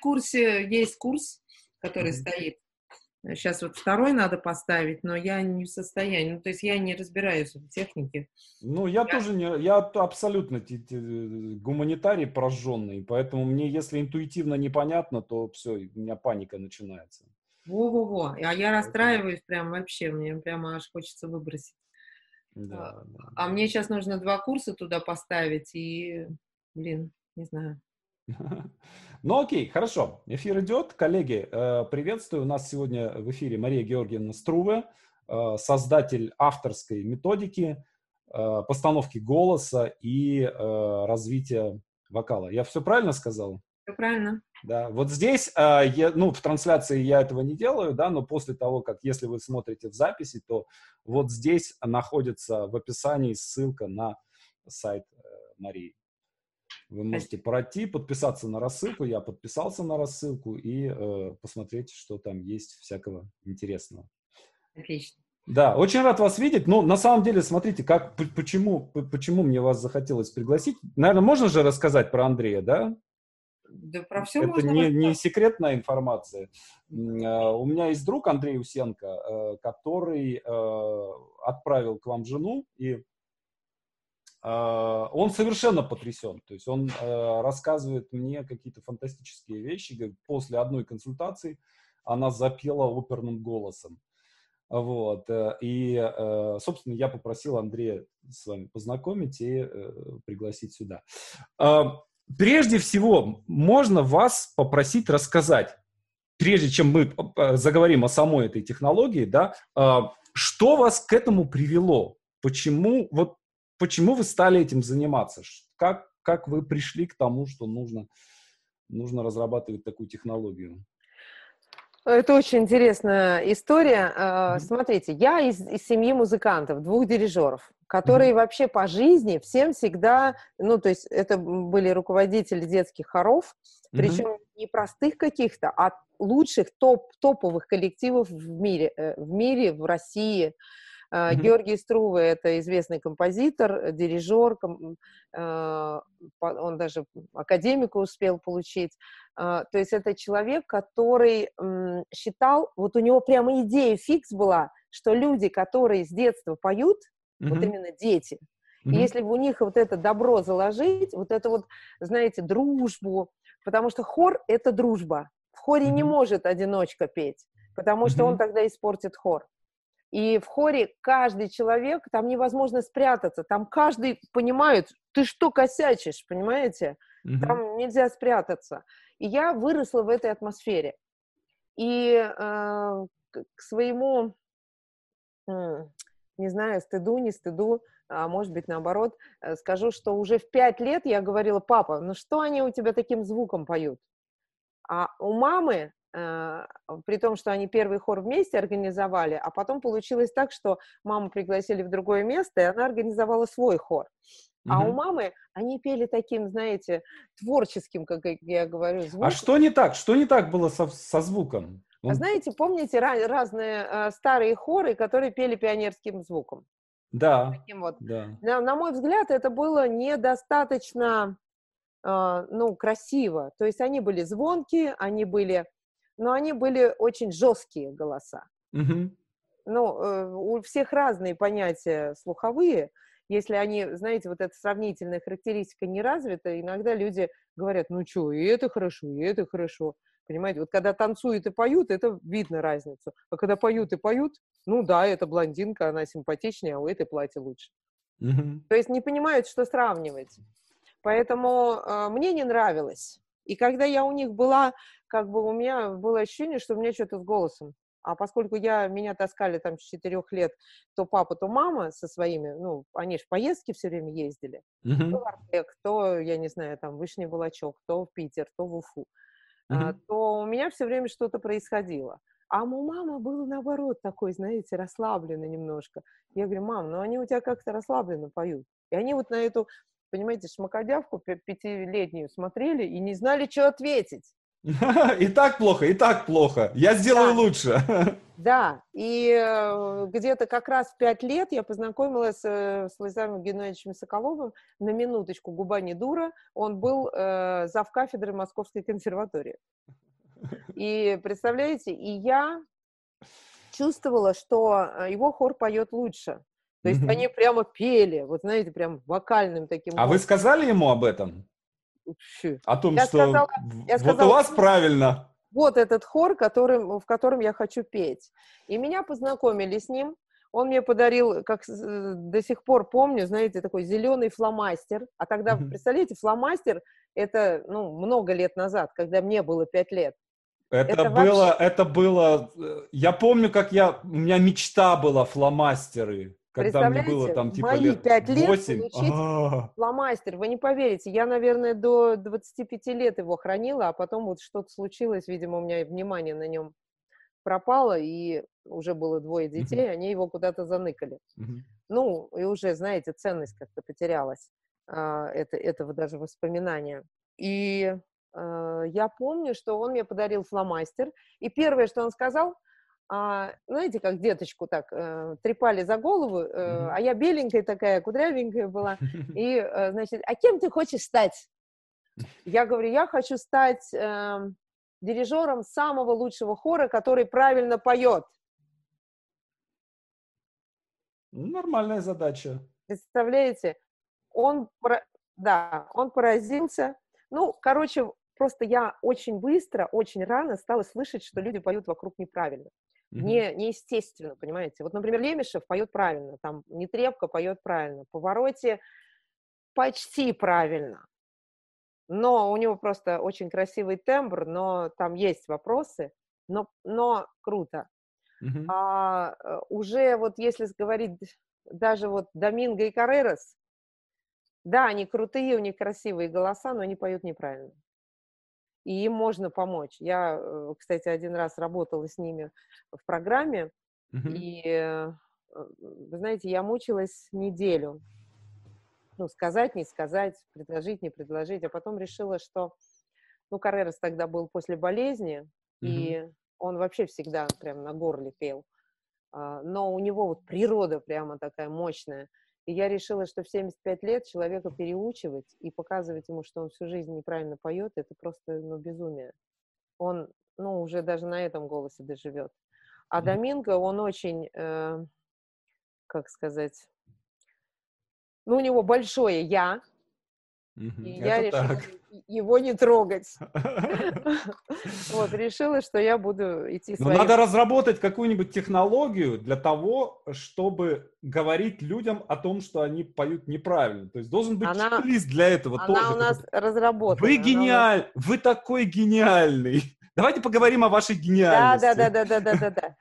курсе есть курс, который mm-hmm. стоит. Сейчас вот второй надо поставить, но я не в состоянии. Ну, то есть я не разбираюсь в технике. Ну, я, я... тоже не... Я абсолютно гуманитарий прожженный, поэтому мне, если интуитивно непонятно, то все, у меня паника начинается. Во-во-во. А я расстраиваюсь прям вообще, мне прямо аж хочется выбросить. Да, а, да, а мне сейчас нужно два курса туда поставить, и, блин, не знаю. Ну окей, хорошо. Эфир идет. Коллеги, э, приветствую. У нас сегодня в эфире Мария Георгиевна Струве, э, создатель авторской методики, э, постановки голоса и развития вокала. Я все правильно сказал? Все правильно. Да, вот здесь, я, ну, в трансляции я этого не делаю, да, но после того, как, если вы смотрите в записи, то вот здесь находится в описании ссылка на сайт Марии. Вы можете пройти, подписаться на рассылку. Я подписался на рассылку и э, посмотреть, что там есть всякого интересного. Отлично. Да, очень рад вас видеть. Но на самом деле, смотрите, как, почему, почему мне вас захотелось пригласить. Наверное, можно же рассказать про Андрея, да? Да про все Это можно не, не секретная информация. Uh, у меня есть друг Андрей Усенко, uh, который uh, отправил к вам жену, и он совершенно потрясен. То есть он э, рассказывает мне какие-то фантастические вещи. После одной консультации она запела оперным голосом. Вот. Э, и, э, собственно, я попросил Андрея с вами познакомить и пригласить сюда. А, прежде всего, можно вас попросить рассказать, прежде чем мы заговорим о самой этой технологии, да, а, что вас к этому привело? Почему вот почему вы стали этим заниматься? Как, как вы пришли к тому, что нужно, нужно разрабатывать такую технологию? Это очень интересная история. Mm-hmm. Смотрите, я из, из семьи музыкантов, двух дирижеров, которые mm-hmm. вообще по жизни всем всегда, ну, то есть это были руководители детских хоров, mm-hmm. причем не простых каких-то, а лучших топ, топовых коллективов в мире, э, в мире, в России. Mm-hmm. Георгий Струве – это известный композитор, дирижер, а, он даже академику успел получить. То есть это человек, который считал, вот у него прямо идея фикс была, что люди, которые с детства поют, mm-hmm. вот именно дети, mm-hmm. если бы у них вот это добро заложить, вот это вот, знаете, дружбу, потому что хор – это дружба. В хоре mm-hmm. не может одиночка петь, потому что mm-hmm. он тогда испортит хор. И в хоре каждый человек, там невозможно спрятаться, там каждый понимает, ты что косячишь, понимаете? Mm-hmm. Там нельзя спрятаться. И я выросла в этой атмосфере. И э, к своему, э, не знаю, стыду, не стыду, а может быть наоборот, э, скажу, что уже в пять лет я говорила, папа, ну что они у тебя таким звуком поют? А у мамы при том, что они первый хор вместе организовали, а потом получилось так, что маму пригласили в другое место, и она организовала свой хор. А угу. у мамы они пели таким, знаете, творческим, как я говорю, звуком. А что не так? Что не так было со, со звуком? А знаете, помните разные э, старые хоры, которые пели пионерским звуком? Да. Таким вот. да. На, на мой взгляд, это было недостаточно, э, ну, красиво. То есть они были звонкие, они были но они были очень жесткие голоса. Mm-hmm. Ну, э, у всех разные понятия слуховые. Если они, знаете, вот эта сравнительная характеристика не развита, иногда люди говорят, ну что, и это хорошо, и это хорошо. Понимаете, вот когда танцуют и поют, это видно разницу. А когда поют и поют, ну да, это блондинка, она симпатичнее, а у этой платье лучше. То есть не понимают, что сравнивать. Поэтому э, мне не нравилось. И когда я у них была, как бы у меня было ощущение, что у меня что-то с голосом. А поскольку я, меня таскали там с четырех лет то папа, то мама со своими, ну, они же в поездки все время ездили. Mm-hmm. То в Артек, то, я не знаю, там, Вышний Волочок, то в Питер, то в Уфу. Mm-hmm. А, то у меня все время что-то происходило. А у мамы было наоборот такой, знаете, расслабленно немножко. Я говорю, мам, ну они у тебя как-то расслабленно поют. И они вот на эту понимаете, шмакодявку пятилетнюю смотрели и не знали, что ответить. И так плохо, и так плохо. Я сделаю да. лучше. Да, и э, где-то как раз в пять лет я познакомилась э, с Владимиром Геннадьевичем Соколовым. На минуточку, губа не дура. Он был э, зав кафедры Московской консерватории. И представляете, и я чувствовала, что э, его хор поет лучше. То есть они прямо пели, вот знаете, прям вокальным таким. А вы сказали ему об этом? О том, я что сказала, я вот сказала, у вас правильно. Вот этот хор, которым, в котором я хочу петь. И меня познакомили с ним. Он мне подарил, как э, до сих пор помню, знаете, такой зеленый фломастер. А тогда, mm-hmm. представляете, фломастер это ну, много лет назад, когда мне было пять лет. Это, это было, вообще... это было, э, я помню, как я, у меня мечта была фломастеры. Когда мне было там типа мои лет 5 лет 8. получить А-а-а. фломастер, вы не поверите, я, наверное, до 25 лет его хранила, а потом вот что-то случилось, видимо, у меня внимание на нем пропало, и уже было двое детей, они его куда-то заныкали. Ну, и уже, знаете, ценность как-то потерялась а, это, этого даже воспоминания. И а, я помню, что он мне подарил фломастер, и первое, что он сказал – знаете, как деточку так э, трепали за голову, э, а я беленькая такая, кудрявенькая была, и, э, значит, а кем ты хочешь стать? Я говорю, я хочу стать э, дирижером самого лучшего хора, который правильно поет. Нормальная задача. Представляете? Он, да, он поразился. Ну, короче, просто я очень быстро, очень рано стала слышать, что люди поют вокруг неправильно не, неестественно, понимаете. Вот, например, Лемешев поет правильно, там Нетребко поет правильно, Повороте почти правильно. Но у него просто очень красивый тембр, но там есть вопросы, но, но круто. Uh-huh. А, э, уже вот если говорить даже вот Доминго и Каррерас, да, они крутые, у них красивые голоса, но они поют неправильно и им можно помочь. Я, э, кстати, один раз работала с ними в программе, mm-hmm. и, э, вы знаете, я мучилась неделю. Ну, сказать, не сказать, предложить, не предложить, а потом решила, что, ну, Каррерас тогда был после болезни, mm-hmm. и он вообще всегда прям на горле пел. А, но у него вот природа прямо такая мощная. И я решила, что в 75 лет человека переучивать и показывать ему, что он всю жизнь неправильно поет, это просто ну, безумие. Он ну, уже даже на этом голосе доживет. А Доминго, он очень, э, как сказать, ну, у него большое «я», и я решила так. его не трогать. Вот, решила, что я буду идти своим... надо разработать какую-нибудь технологию для того, чтобы говорить людям о том, что они поют неправильно. То есть должен быть чек-лист для этого тоже. Она у нас разработана. Вы гениальный, вы такой гениальный. Давайте поговорим о вашей гениальности. Да, да, да, да, да, да, да.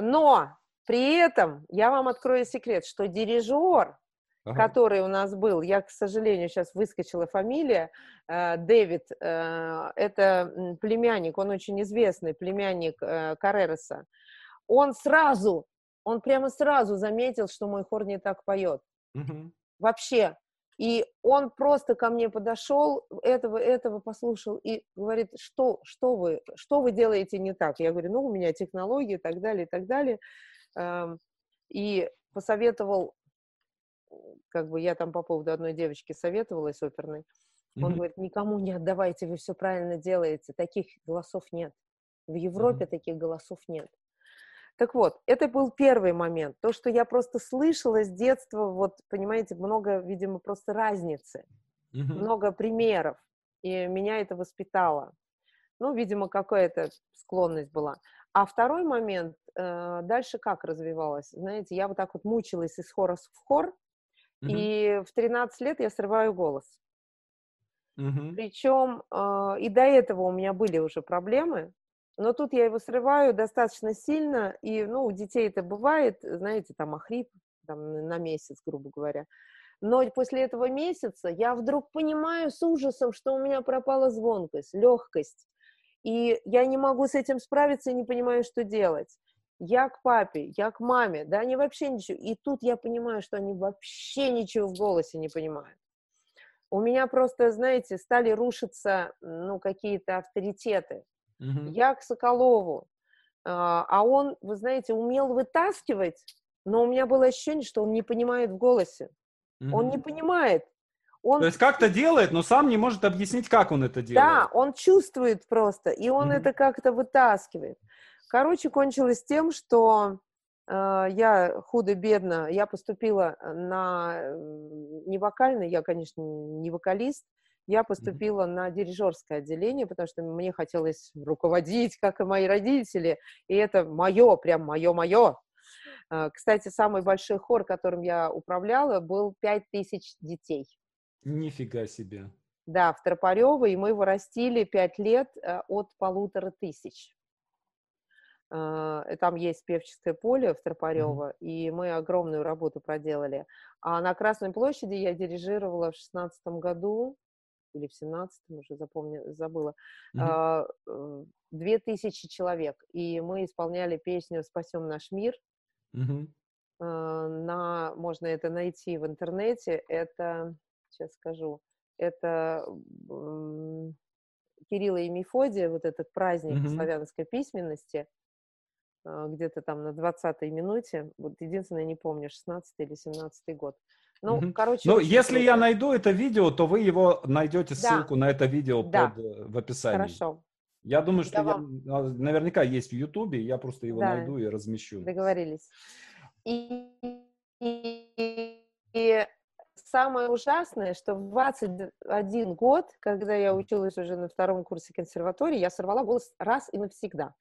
Но при этом я вам открою секрет, что дирижер ага. который у нас был. Я, к сожалению, сейчас выскочила фамилия. Э, Дэвид, э, это племянник, он очень известный племянник э, Карререса. Он сразу, он прямо сразу заметил, что мой хор не так поет. Угу. Вообще. И он просто ко мне подошел, этого, этого послушал и говорит, что, что, вы, что вы делаете не так? Я говорю, ну, у меня технологии и так далее, и так далее. Эм, и посоветовал как бы я там по поводу одной девочки советовалась оперной, он mm-hmm. говорит, никому не отдавайте, вы все правильно делаете, таких голосов нет. В Европе mm-hmm. таких голосов нет. Так вот, это был первый момент. То, что я просто слышала с детства, вот, понимаете, много, видимо, просто разницы, mm-hmm. много примеров, и меня это воспитало. Ну, видимо, какая-то склонность была. А второй момент, э, дальше как развивалась? Знаете, я вот так вот мучилась из хора в хор, и в 13 лет я срываю голос. Угу. Причем э, а, и до этого у меня были уже проблемы, но тут я его срываю достаточно сильно, и, ну, у детей это бывает, знаете, там охрип там, на месяц, грубо говоря. Но после этого месяца я вдруг понимаю с ужасом, что у меня пропала звонкость, легкость. И я не могу с этим справиться и не понимаю, что делать я к папе, я к маме, да, они вообще ничего. И тут я понимаю, что они вообще ничего в голосе не понимают. у меня просто, знаете, стали рушиться, ну, какие-то авторитеты. Угу. Я к Соколову, а, а он, вы знаете, умел вытаскивать, но у меня было ощущение, что он не понимает в голосе. Угу. Он не понимает. Он... То есть как-то делает, но сам не может объяснить, как он это делает. Да, он чувствует просто, и он угу. это как-то вытаскивает. Короче, кончилось тем, что э, я худо-бедно, я поступила на не вокальный, я, конечно, не вокалист, я поступила mm-hmm. на дирижерское отделение, потому что мне хотелось руководить, как и мои родители, и это мое, прям мое-мое. Э, кстати, самый большой хор, которым я управляла, был 5000 детей. Нифига себе. Да, в Тропарево, и мы его растили 5 лет э, от полутора тысяч. Э, там есть певческое поле в Тропарево, mm-hmm. и мы огромную работу проделали. А на Красной площади я дирижировала в шестнадцатом году, или в семнадцатом, уже запомню, забыла, mm-hmm. две тысячи человек. И мы исполняли песню «Спасем наш мир». Mm-hmm. На, можно это найти в интернете. Это сейчас скажу, это Кирилла и Мефодия, вот этот праздник mm-hmm. славянской письменности, а, где-то там на 20-й минуте, вот единственное, не помню, 16 или 17 год. Ну, mm-hmm. короче... Ну, если круто. я найду это видео, то вы его найдете ссылку да. на это видео да. под, э, в описании. Хорошо. Я думаю, что я я, вам... наверняка есть в Ютубе, я просто его да. найду и размещу. Договорились. И, и, и самое ужасное, что в 21 год, когда я училась уже на втором курсе консерватории, я сорвала голос раз и навсегда.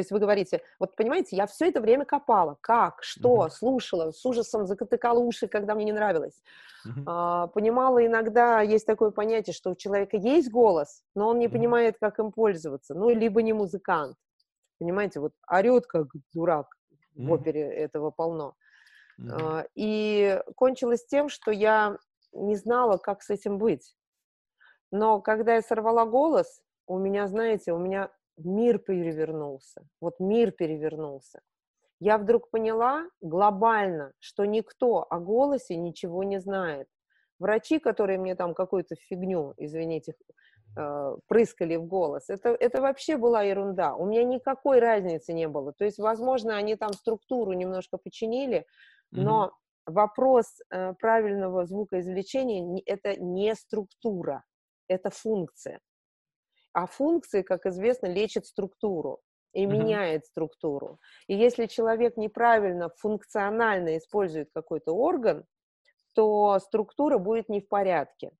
То есть вы говорите, вот понимаете, я все это время копала, как, что, uh-huh. слушала, с ужасом закатыкала уши, когда мне не нравилось. Uh-huh. А, понимала иногда, есть такое понятие, что у человека есть голос, но он не uh-huh. понимает, как им пользоваться, ну, либо не музыкант. Понимаете, вот орет как дурак, uh-huh. в опере этого полно. Mm-hmm. И кончилось тем, что я не знала, как с этим быть. Но когда я сорвала голос, у меня, знаете, у меня мир перевернулся. Вот мир перевернулся. Я вдруг поняла глобально, что никто о голосе ничего не знает. Врачи, которые мне там какую-то фигню, извините, э, прыскали в голос, это, это вообще была ерунда. У меня никакой разницы не было. То есть, возможно, они там структуру немножко починили, но mm-hmm. вопрос э, правильного звукоизвлечения – это не структура, это функция. А функции, как известно, лечат структуру и mm-hmm. меняет структуру. И если человек неправильно функционально использует какой-то орган, то структура будет не в порядке.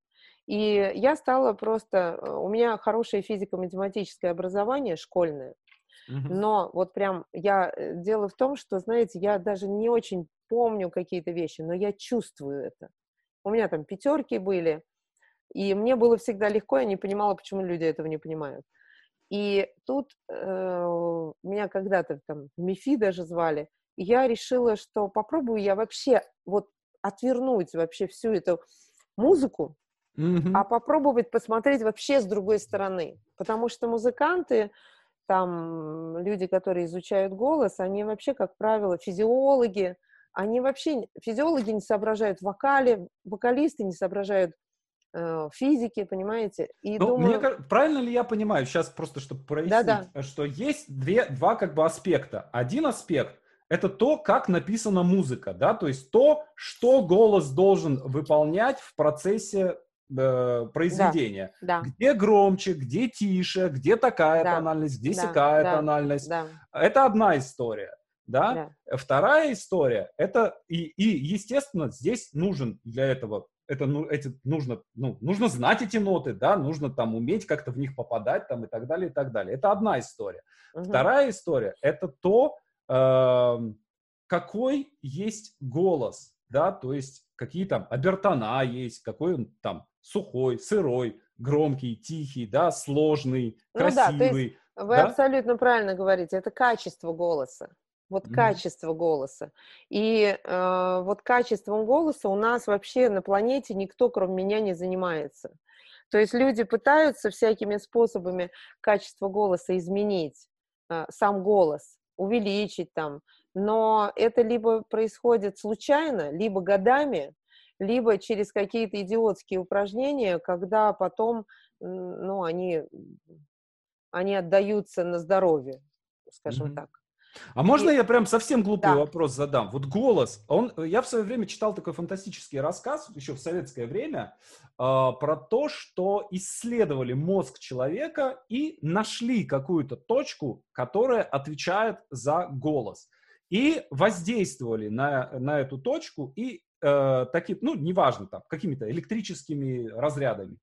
И я стала просто... Э, у меня хорошее физико-математическое образование школьное, но вот прям я... Э, дело в том, что, знаете, я даже не очень помню какие-то вещи, но я чувствую это. У меня там пятерки были, и мне было всегда легко, я не понимала, почему люди этого не понимают. И тут э, меня когда-то там МИФИ даже звали, и я решила, что попробую я вообще вот отвернуть вообще всю эту музыку, mm-hmm. а попробовать посмотреть вообще с другой стороны. Потому что музыканты, там люди, которые изучают голос, они вообще, как правило, физиологи, они вообще, физиологи не соображают в вокале, вокалисты не соображают э, физики, понимаете? И ну, думаю... мне, правильно ли я понимаю, сейчас просто, чтобы прояснить, да -да. что есть две, два как бы аспекта. Один аспект – это то, как написана музыка, да, то есть то, что голос должен выполнять в процессе э, произведения. Да, да. Где громче, где тише, где такая да, тональность, где да, сякая да, тональность. Да. Это одна история. Да? да. Вторая история, это и, и, естественно, здесь нужен для этого, это, ну, эти, нужно, ну, нужно знать эти ноты, да, нужно там уметь как-то в них попадать там и так далее, и так далее. Это одна история. Угу. Вторая история, это то, э, какой есть голос, да, то есть какие там обертона есть, какой он там сухой, сырой, громкий, тихий, да, сложный, ну, красивый. Да, то есть вы да? абсолютно правильно говорите, это качество голоса вот mm-hmm. качество голоса. И э, вот качеством голоса у нас вообще на планете никто, кроме меня, не занимается. То есть люди пытаются всякими способами качество голоса изменить, э, сам голос, увеличить там, но это либо происходит случайно, либо годами, либо через какие-то идиотские упражнения, когда потом, ну, они, они отдаются на здоровье, скажем mm-hmm. так. А можно я прям совсем глупый да. вопрос задам? Вот голос, он, я в свое время читал такой фантастический рассказ, еще в советское время, э, про то, что исследовали мозг человека и нашли какую-то точку, которая отвечает за голос. И воздействовали на, на эту точку и э, таким, ну, неважно, там, какими-то электрическими разрядами.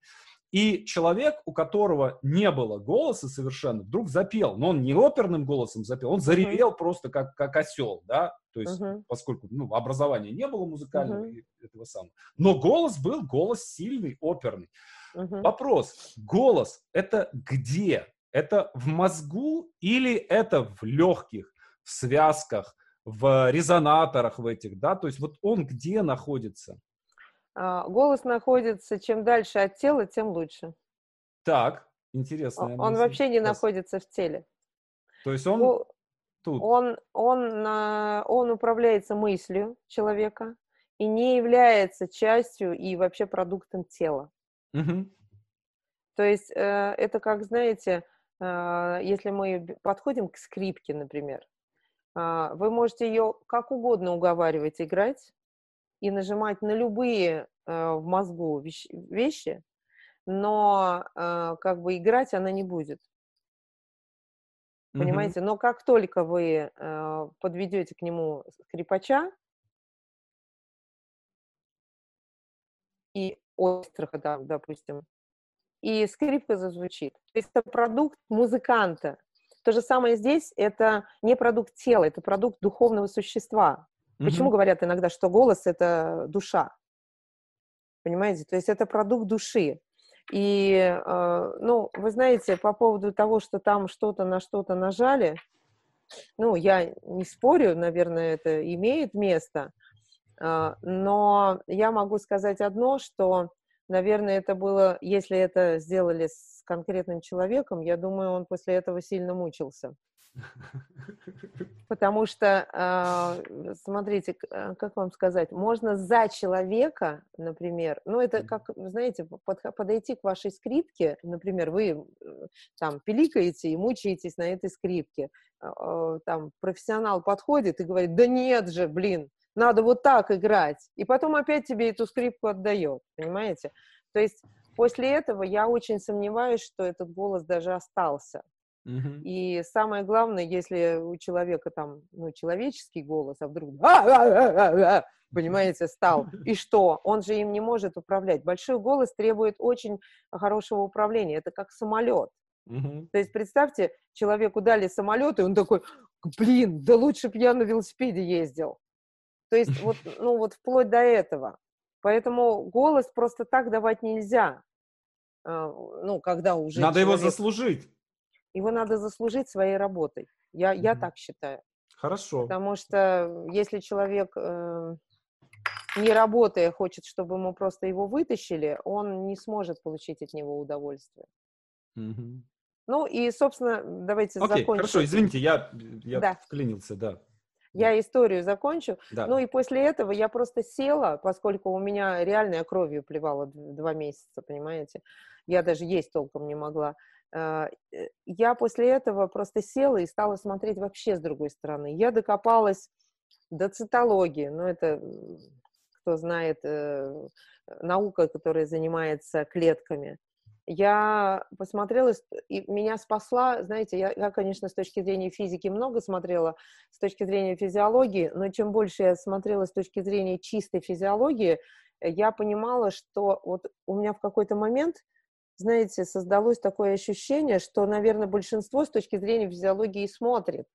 И человек, у которого не было голоса совершенно, вдруг запел, но он не оперным голосом запел, он заревел uh-huh. просто как, как осел, да, то есть, uh-huh. поскольку, ну, образования не было музыкального uh-huh. этого самого. Но голос был, голос сильный, оперный. Uh-huh. Вопрос, голос это где? Это в мозгу или это в легких, в связках, в резонаторах в этих, да, то есть вот он где находится? А, голос находится, чем дальше от тела, тем лучше. Так, интересно. Он мысль. вообще не находится в теле. То есть он О, тут? Он, он, он управляется мыслью человека и не является частью и вообще продуктом тела. Угу. То есть э, это как, знаете, э, если мы подходим к скрипке, например, э, вы можете ее как угодно уговаривать играть, и нажимать на любые э, в мозгу вещи, вещи но э, как бы играть она не будет. Понимаете? Mm-hmm. Но как только вы э, подведете к нему скрипача и остроха, да, допустим, и скрипка зазвучит. То есть это продукт музыканта. То же самое здесь, это не продукт тела, это продукт духовного существа. Почему говорят иногда, что голос — это душа? Понимаете? То есть это продукт души. И, э, ну, вы знаете, по поводу того, что там что-то на что-то нажали, ну, я не спорю, наверное, это имеет место, э, но я могу сказать одно, что, наверное, это было, если это сделали с конкретным человеком, я думаю, он после этого сильно мучился. Потому что, а, смотрите, а, как вам сказать, можно за человека, например, ну это как, знаете, подойти к вашей скрипке, например, вы там пиликаете и мучаетесь на этой скрипке, а, там профессионал подходит и говорит, да нет же, блин, надо вот так играть, и потом опять тебе эту скрипку отдает, понимаете? То есть после этого я очень сомневаюсь, что этот голос даже остался. И самое главное, если у человека там, ну, человеческий голос, а вдруг, понимаете, стал, и что? Он же им не может управлять. Большой голос требует очень хорошего управления. Это как самолет. То есть представьте, человеку дали самолет, и он такой, блин, да лучше бы я на велосипеде ездил. То есть вот, ну вот вплоть до этого. Поэтому голос просто так давать нельзя. А, ну, когда уже Надо человек... его заслужить. Его надо заслужить своей работой. Я, mm-hmm. я так считаю. Хорошо. Потому что если человек, э, не работая, хочет, чтобы ему просто его вытащили, он не сможет получить от него удовольствие. Mm-hmm. Ну и, собственно, давайте okay, закончим. Хорошо, извините, я, я да. вклинился, да. Я историю закончу. Да. Ну и после этого я просто села, поскольку у меня реальная кровью плевала два месяца, понимаете. Я даже есть толком не могла. А, э, я после этого просто села и стала смотреть вообще с другой стороны. Я докопалась до цитологии, но ну, это, кто знает, э, наука, которая занимается клетками. Я посмотрела, и меня спасла, знаете, я, я, конечно, с точки зрения физики много смотрела, с точки зрения физиологии, но чем больше я смотрела с точки зрения чистой физиологии, я понимала, что вот у меня в какой-то момент знаете, создалось такое ощущение, что, наверное, большинство с точки зрения физиологии смотрит.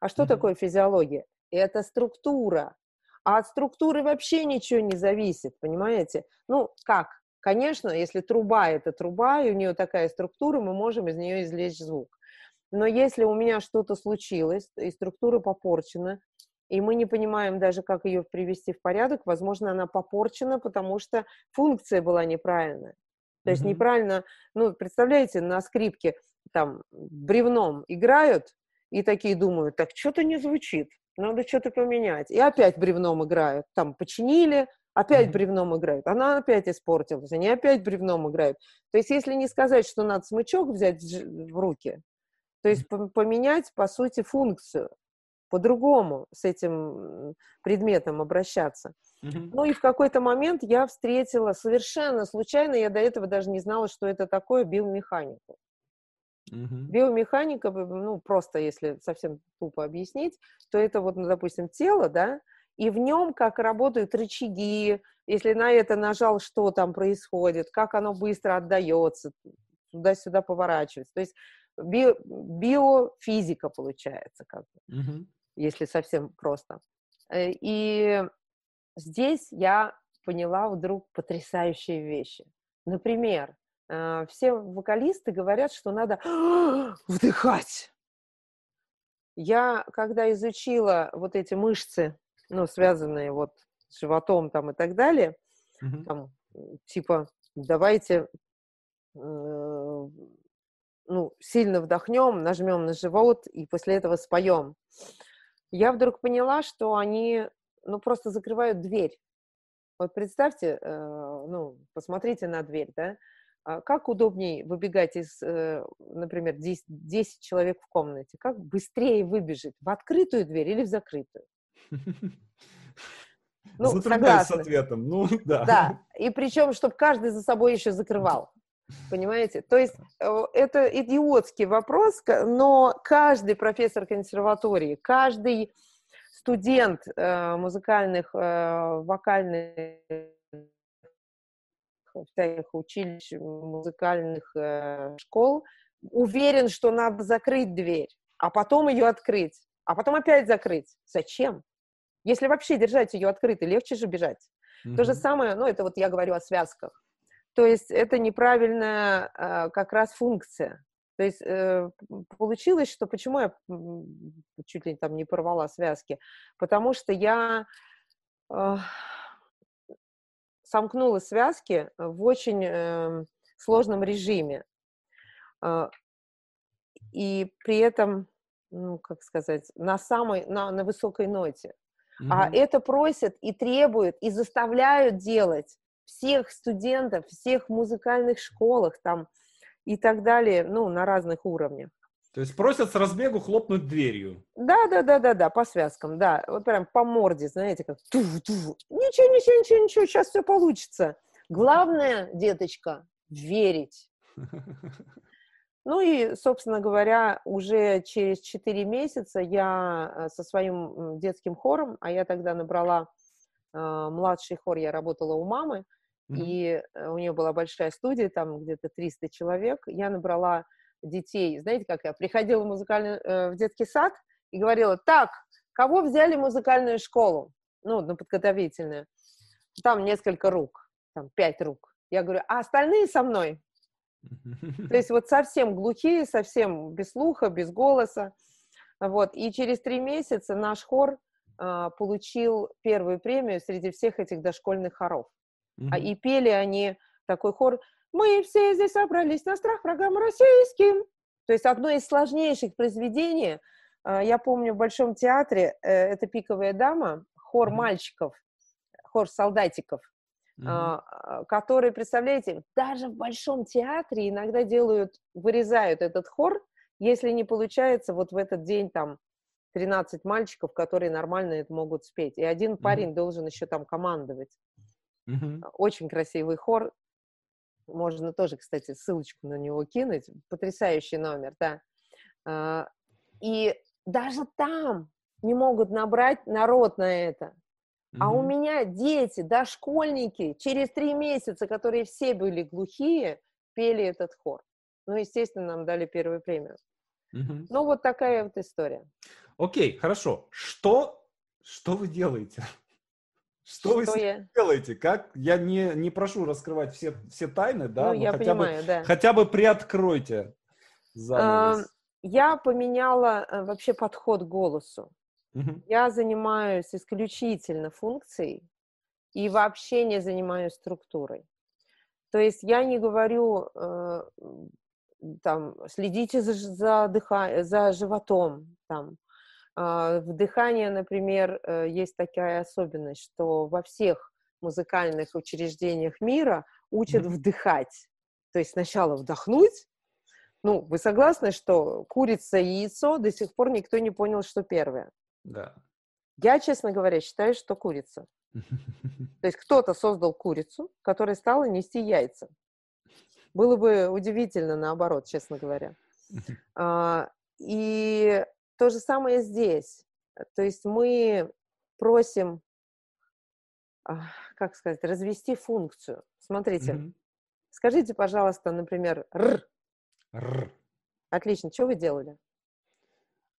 А что mm-hmm. такое физиология? Это структура. А от структуры вообще ничего не зависит, понимаете? Ну, как? Конечно, если труба – это труба, и у нее такая структура, мы можем из нее извлечь звук. Но если у меня что-то случилось, и структура попорчена, и мы не понимаем даже, как ее привести в порядок, возможно, она попорчена, потому что функция была неправильная. То есть неправильно, ну, представляете, на скрипке там бревном играют, и такие думают, так что-то не звучит, надо что-то поменять. И опять бревном играют. Там починили, опять бревном играют, она опять испортилась, они опять бревном играют. То есть, если не сказать, что надо смычок взять в руки, то есть поменять, по сути, функцию, по-другому с этим предметом обращаться. Mm-hmm. Ну и в какой-то момент я встретила совершенно случайно, я до этого даже не знала, что это такое, биомеханику. Mm-hmm. Биомеханика, ну просто если совсем тупо объяснить, то это вот, ну, допустим, тело, да, и в нем как работают рычаги, если на это нажал, что там происходит, как оно быстро отдается, туда-сюда поворачивается. То есть би, биофизика получается, как бы, mm-hmm. Если совсем просто. Э, и здесь я поняла вдруг потрясающие вещи. Например, э, все вокалисты говорят, что надо вдыхать. Я, когда изучила вот эти мышцы ну, связанные вот с животом там и так далее, mm-hmm. там, типа, давайте, э, ну, сильно вдохнем, нажмем на живот и после этого споем. Я вдруг поняла, что они, ну, просто закрывают дверь. Вот представьте, э, ну, посмотрите на дверь, да, а как удобнее выбегать из, э, например, 10, 10 человек в комнате? Как быстрее выбежать? В открытую дверь или в закрытую? Ну, Затрудняюсь с ответом. Ну, да. Да, и причем, чтобы каждый за собой еще закрывал. Понимаете? То есть это идиотский вопрос, но каждый профессор консерватории, каждый студент э, музыкальных, э, вокальных всяких училищ, музыкальных э, школ уверен, что надо закрыть дверь, а потом ее открыть, а потом опять закрыть. Зачем? Если вообще держать ее открытой, легче же бежать. Mm-hmm. То же самое, ну, это вот я говорю о связках. То есть это неправильная э, как раз функция. То есть э, получилось, что почему я чуть ли там не порвала связки? Потому что я э, сомкнула связки в очень э, сложном режиме. Э, и при этом, ну, как сказать, на самой, на, на высокой ноте. Mm-hmm. А это просят и требуют, и заставляют делать всех студентов, всех музыкальных школах там и так далее, ну, на разных уровнях. То есть просят с разбегу хлопнуть дверью. Да, да, да, да, да, по связкам, да. Вот прям по морде, знаете, как ту -ту. Ничего, ничего, ничего, ничего, сейчас все получится. Главное, деточка, верить. Ну и, собственно говоря, уже через 4 месяца я э, со своим детским хором, а я тогда набрала младший хор, я работала у мамы, mm-hmm. и э, у нее была большая студия, там где-то 300 человек, я набрала детей, знаете, как я приходила в, музыкальный, э, в детский сад и говорила, так, кого взяли в музыкальную школу? Ну, на подготовительную. Там несколько рук, там пять рук. Я говорю, а остальные со мной? То есть вот совсем глухие, совсем без слуха, без голоса. Вот. И через три месяца наш хор получил первую премию среди всех этих дошкольных хоров. Mm-hmm. А, и пели они такой хор «Мы все здесь собрались на страх врагам российским». То есть одно из сложнейших произведений, а, я помню в Большом театре, э, это «Пиковая дама», хор mm-hmm. мальчиков, хор солдатиков mm-hmm. который, представляете, даже в Большом театре иногда делают, вырезают этот хор, если не получается вот в этот день там 13 мальчиков, которые нормально это могут спеть. И один парень mm-hmm. должен еще там командовать. Mm-hmm. Очень красивый хор. Можно тоже, кстати, ссылочку на него кинуть. Потрясающий номер, да. А, и даже там не могут набрать народ на это. А у меня дети, дошкольники, через три месяца, которые все были глухие, пели этот хор. Ну, естественно, нам дали первую премию. mm Ну, вот такая вот история. Окей, хорошо. Что, что вы делаете? Что, что вы я... делаете? Как? Я не, не прошу раскрывать все, все тайны, да? Ну, я хотя понимаю, бы, да. Хотя бы приоткройте занавес. Я поменяла э, вообще подход к голосу. Угу. Я занимаюсь исключительно функцией и вообще не занимаюсь структурой. То есть я не говорю, э, там, следите за, за, дыха, за животом, там, в дыхании, например, э, есть такая особенность, что во всех музыкальных учреждениях мира учат mm-hmm. вдыхать. То есть сначала вдохнуть. Ну, вы согласны, что курица и яйцо до сих пор никто не понял, что первое? Да. Я, честно говоря, считаю, что курица. То есть кто-то создал курицу, которая стала нести яйца. Было бы удивительно наоборот, честно говоря. А, и то же самое здесь. То есть мы просим, а, как сказать, развести функцию. Смотрите, mm-hmm. скажите, пожалуйста, например, р. Р. Отлично. Что вы делали?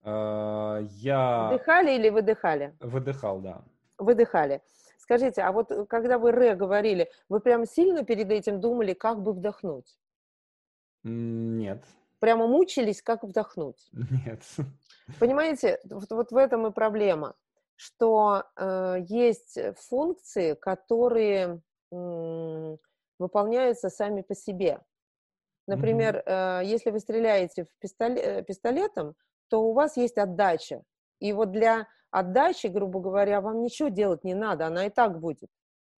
Uh, я... Вдыхали или выдыхали? Выдыхал, да. Выдыхали. Скажите, а вот когда вы ре говорили, вы прям сильно перед этим думали, как бы вдохнуть? Нет. Прямо мучились, как вдохнуть? Нет. Понимаете, вот, вот в этом и проблема, что э, есть функции, которые э, выполняются сами по себе. Например, mm-hmm. э, если вы стреляете в пистолет, э, пистолетом, то у вас есть отдача. И вот для отдачи, грубо говоря, вам ничего делать не надо, она и так будет.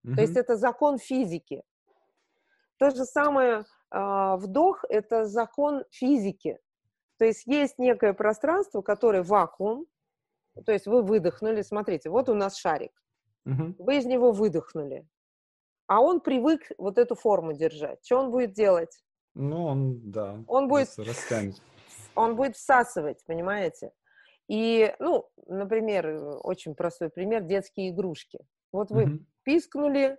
Mm-hmm. То есть это закон физики. То же самое э, вдох – это закон физики. То есть есть некое пространство, которое вакуум, то есть вы выдохнули, смотрите, вот у нас шарик, угу. вы из него выдохнули, а он привык вот эту форму держать. Что он будет делать? Ну, он, да. Он будет... Растянет. Он будет всасывать, понимаете? И, ну, например, очень простой пример, детские игрушки. Вот вы угу. пискнули,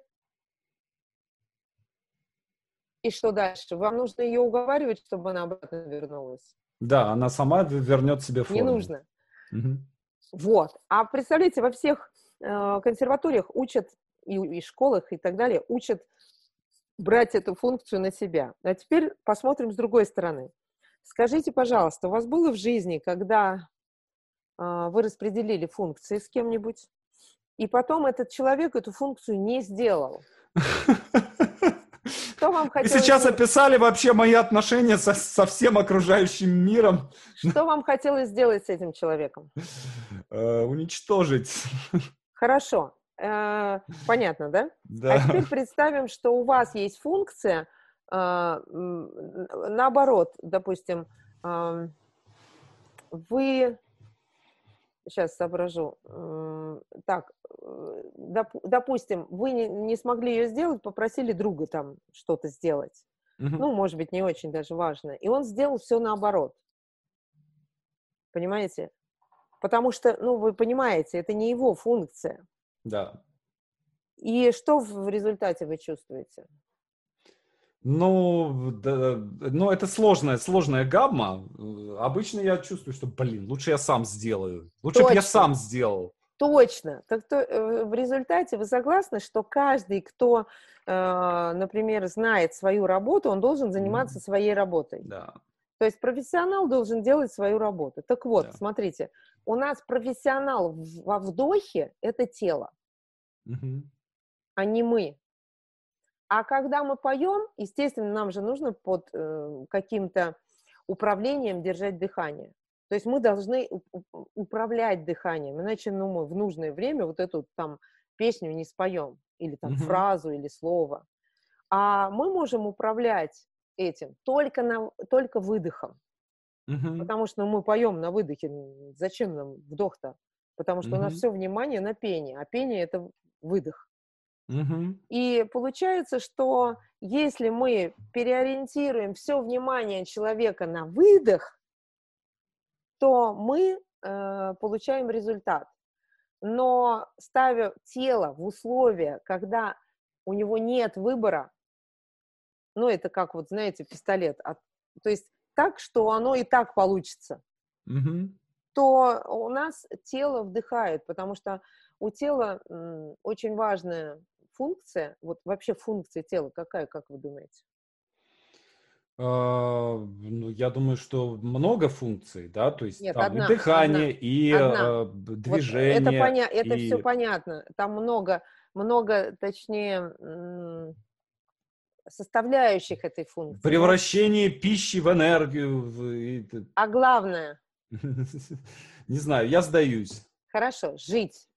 и что дальше? Вам нужно ее уговаривать, чтобы она обратно вернулась? Да, она сама вернет себе форму. Не нужно. Угу. Вот. А представляете, во всех э, консерваториях учат, и, и школах, и так далее, учат брать эту функцию на себя. А теперь посмотрим с другой стороны. Скажите, пожалуйста, у вас было в жизни, когда э, вы распределили функции с кем-нибудь, и потом этот человек эту функцию не сделал? Вам хотелось... Вы сейчас описали вообще мои отношения со, со всем окружающим миром. Что вам хотелось сделать с этим человеком? Э, уничтожить. Хорошо. Э, понятно, да? Да. А теперь представим, что у вас есть функция, э, наоборот, допустим, вы сейчас соображу. Так, э, доп, допустим, вы не, не смогли ее сделать, попросили друга там что-то сделать. Угу. Ну, может быть, не очень даже важно. И он сделал все наоборот. Понимаете? Потому что, ну, вы понимаете, это не его функция. Да. И что в результате вы чувствуете? Ну, да, ну, это сложная, сложная гамма. Обычно я чувствую, что, блин, лучше я сам сделаю. Лучше бы я сам сделал. Точно. Так то, э, в результате вы согласны, что каждый, кто, э, например, знает свою работу, он должен заниматься mm. своей работой. Да. То есть профессионал должен делать свою работу. Так вот, да. смотрите, у нас профессионал во вдохе – это тело, угу. а не мы. А когда мы поем, естественно, нам же нужно под э, каким-то управлением держать дыхание. То есть мы должны управлять дыханием, иначе ну, мы в нужное время вот эту там песню не споем, или там mm-hmm. фразу, или слово. А мы можем управлять этим только, на, только выдохом. Mm-hmm. Потому что ну, мы поем на выдохе. Зачем нам вдох-то? Потому что mm-hmm. у нас все внимание на пение, а пение это выдох. Угу. И получается, что если мы переориентируем все внимание человека на выдох, то мы э, получаем результат. Но ставя тело в условия, когда у него нет выбора, ну это как вот, знаете, пистолет, от, то есть так, что оно и так получится, угу. то у нас тело вдыхает, потому что у тела очень важная функция, вот вообще функция тела какая, как вы думаете? Uh, ну, я думаю, что много функций, да, то есть Нет, там одна, и дыхание, одна, и одна. Uh, движение. Вот это поня- и... это все понятно. Там много, много, точнее, составляющих этой функции. Превращение пищи в энергию. А главное? Не знаю, я сдаюсь. Хорошо, жить.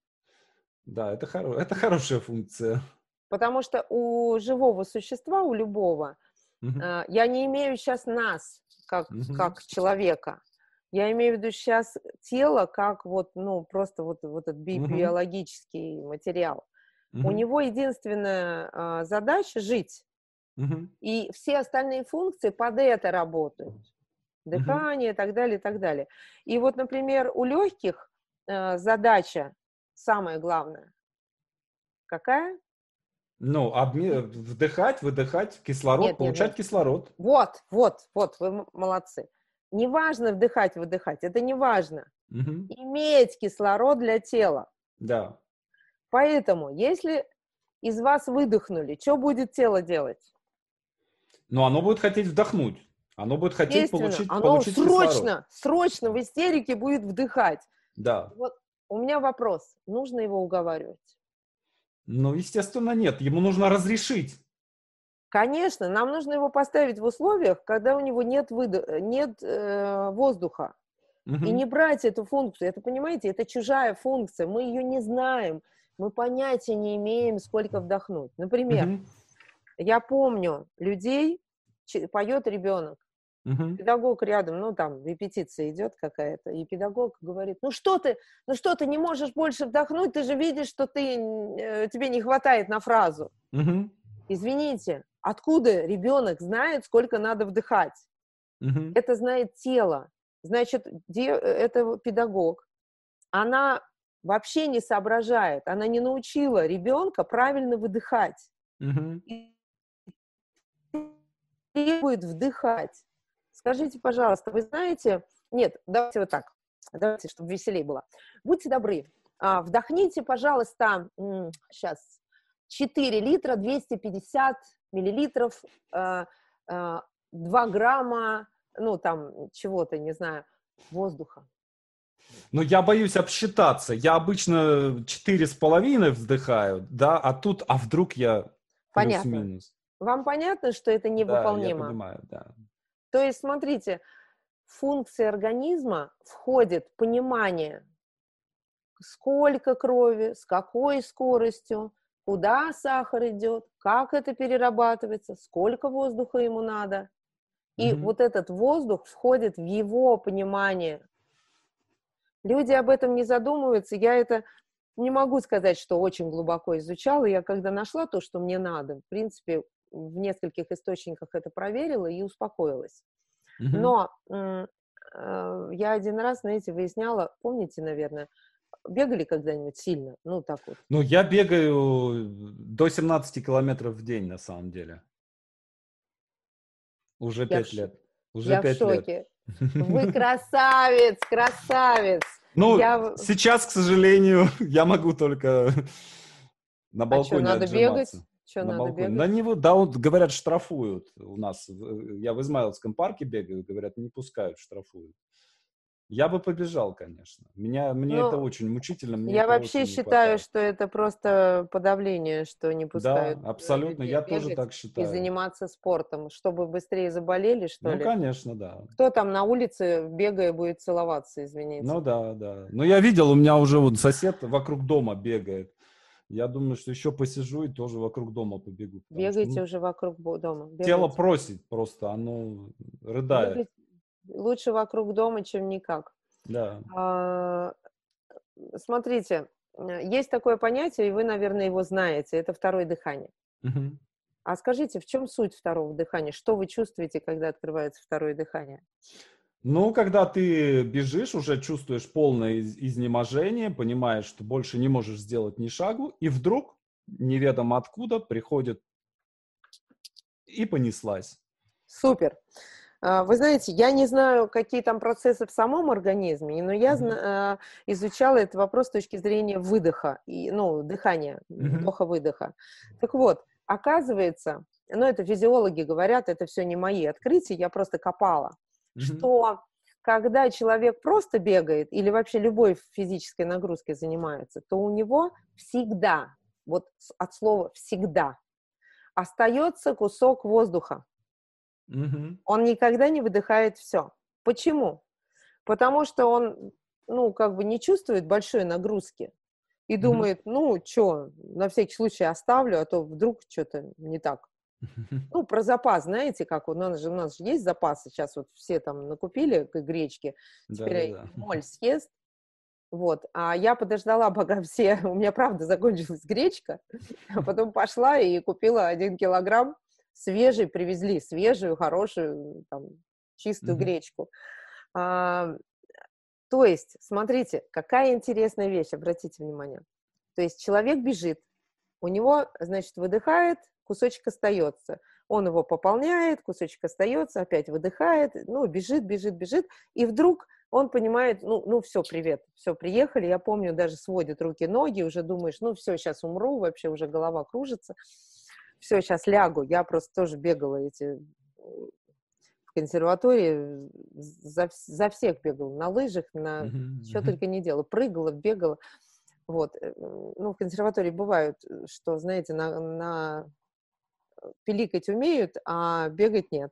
Да, это, хоро... это хорошая функция. Потому что у живого существа, у любого, uh-huh. я не имею сейчас нас как, uh-huh. как человека. Я имею в виду сейчас тело как вот, ну, просто вот, вот этот би- uh-huh. биологический материал. Uh-huh. У него единственная а, задача жить. Uh-huh. И все остальные функции под это работают. Дыхание uh-huh. и так далее, и так далее. И вот, например, у легких а, задача самая главная. Какая? Ну, обме... вдыхать, выдыхать кислород, нет, получать нет, нет. кислород. Вот, вот, вот, вы молодцы. Не важно вдыхать, выдыхать, это не важно. Угу. Иметь кислород для тела. Да. Поэтому, если из вас выдохнули, что будет тело делать? Ну, оно будет хотеть вдохнуть. Оно будет хотеть получить, оно получить срочно, кислород. срочно в истерике будет вдыхать. Да. Вот у меня вопрос. Нужно его уговаривать? Ну, естественно, нет. Ему нужно разрешить. Конечно, нам нужно его поставить в условиях, когда у него нет, выдо... нет э, воздуха. Угу. И не брать эту функцию. Это, понимаете, это чужая функция. Мы ее не знаем. Мы понятия не имеем, сколько вдохнуть. Например, угу. я помню людей, поет ребенок, Угу. Педагог рядом, ну там репетиция идет какая-то, и педагог говорит, ну что ты, ну что ты не можешь больше вдохнуть, ты же видишь, что ты, э, тебе не хватает на фразу. Угу. Извините, откуда ребенок знает, сколько надо вдыхать? Угу. Это знает тело. Значит, де, это педагог. Она вообще не соображает, она не научила ребенка правильно выдыхать. Угу. И требует вдыхать. Скажите, пожалуйста, вы знаете... Нет, давайте вот так. Давайте, чтобы веселее было. Будьте добры, а, вдохните, пожалуйста, сейчас, 4 литра, 250 миллилитров, 2 а, а, грамма, ну, там, чего-то, не знаю, воздуха. Ну, я боюсь обсчитаться. Я обычно четыре с половиной вздыхаю, да, а тут, а вдруг я плюс-минус. Вам понятно, что это невыполнимо? Да, я понимаю, да. То есть, смотрите, в функции организма входит понимание, сколько крови, с какой скоростью, куда сахар идет, как это перерабатывается, сколько воздуха ему надо. И mm-hmm. вот этот воздух входит в его понимание. Люди об этом не задумываются. Я это не могу сказать, что очень глубоко изучала. Я когда нашла то, что мне надо, в принципе, в нескольких источниках это проверила и успокоилась. Mm-hmm. Но э, я один раз, знаете, выясняла, помните, наверное, бегали когда-нибудь сильно? Ну, так вот. Ну, я бегаю до 17 километров в день, на самом деле. Уже пять лет. Уже я 5 в шоке. Лет. Вы красавец, красавец. Ну, я... сейчас, к сожалению, я могу только на балконе а что, надо отжиматься. бегать? Что на надо балконе. бегать? На него, да, вот, говорят, штрафуют у нас. Я в Измайловском парке бегаю, говорят, не пускают, штрафуют. Я бы побежал, конечно. Меня, мне ну, это очень мучительно. Мне я вообще считаю, что это просто подавление, что не пускают. Да, абсолютно. Я тоже так считаю. И заниматься спортом, чтобы быстрее заболели, что ну, ли? Ну, конечно, да. Кто там на улице, бегая, будет целоваться, извините? Ну, да, да. Но я видел, у меня уже вот сосед вокруг дома бегает. Я думаю, что еще посижу и тоже вокруг дома побегу. Бегайте что, ну, уже вокруг дома. Бегайте. Тело просит просто, оно рыдает. Бегайте. Лучше вокруг дома, чем никак. Да. А, смотрите, есть такое понятие, и вы, наверное, его знаете. Это второе дыхание. Угу. А скажите, в чем суть второго дыхания? Что вы чувствуете, когда открывается второе дыхание? Ну, когда ты бежишь, уже чувствуешь полное изнеможение, понимаешь, что больше не можешь сделать ни шагу, и вдруг, неведомо откуда, приходит и понеслась. Супер. А, вы знаете, я не знаю, какие там процессы в самом организме, но я mm-hmm. изучала этот вопрос с точки зрения выдоха, и, ну, дыхания, mm-hmm. вдоха-выдоха. Так вот, оказывается, ну, это физиологи говорят, это все не мои открытия, я просто копала что когда человек просто бегает или вообще любой физической нагрузкой занимается, то у него всегда, вот от слова всегда, остается кусок воздуха. Mm-hmm. Он никогда не выдыхает все. Почему? Потому что он, ну, как бы не чувствует большой нагрузки. и думает, ну, что, на всякий случай оставлю, а то вдруг что-то не так. Ну, про запас, знаете, как у нас же, у нас же есть запасы, сейчас вот все там накупили гречки, теперь да, да. моль съест, вот, а я подождала, пока все, у меня правда закончилась гречка, а потом пошла и купила один килограмм свежей, привезли свежую, хорошую, там, чистую mm-hmm. гречку. А, то есть, смотрите, какая интересная вещь, обратите внимание. То есть человек бежит, у него, значит, выдыхает, кусочек остается. Он его пополняет, кусочек остается, опять выдыхает, ну, бежит, бежит, бежит, и вдруг он понимает, ну, ну все, привет, все, приехали, я помню, даже сводит руки-ноги, уже думаешь, ну, все, сейчас умру, вообще уже голова кружится, все, сейчас лягу. Я просто тоже бегала эти в консерватории, за, за всех бегала, на лыжах, на mm-hmm. что только не делала, прыгала, бегала. Вот, э, ну, в консерватории бывают, что, знаете, на, на пиликать умеют, а бегать нет.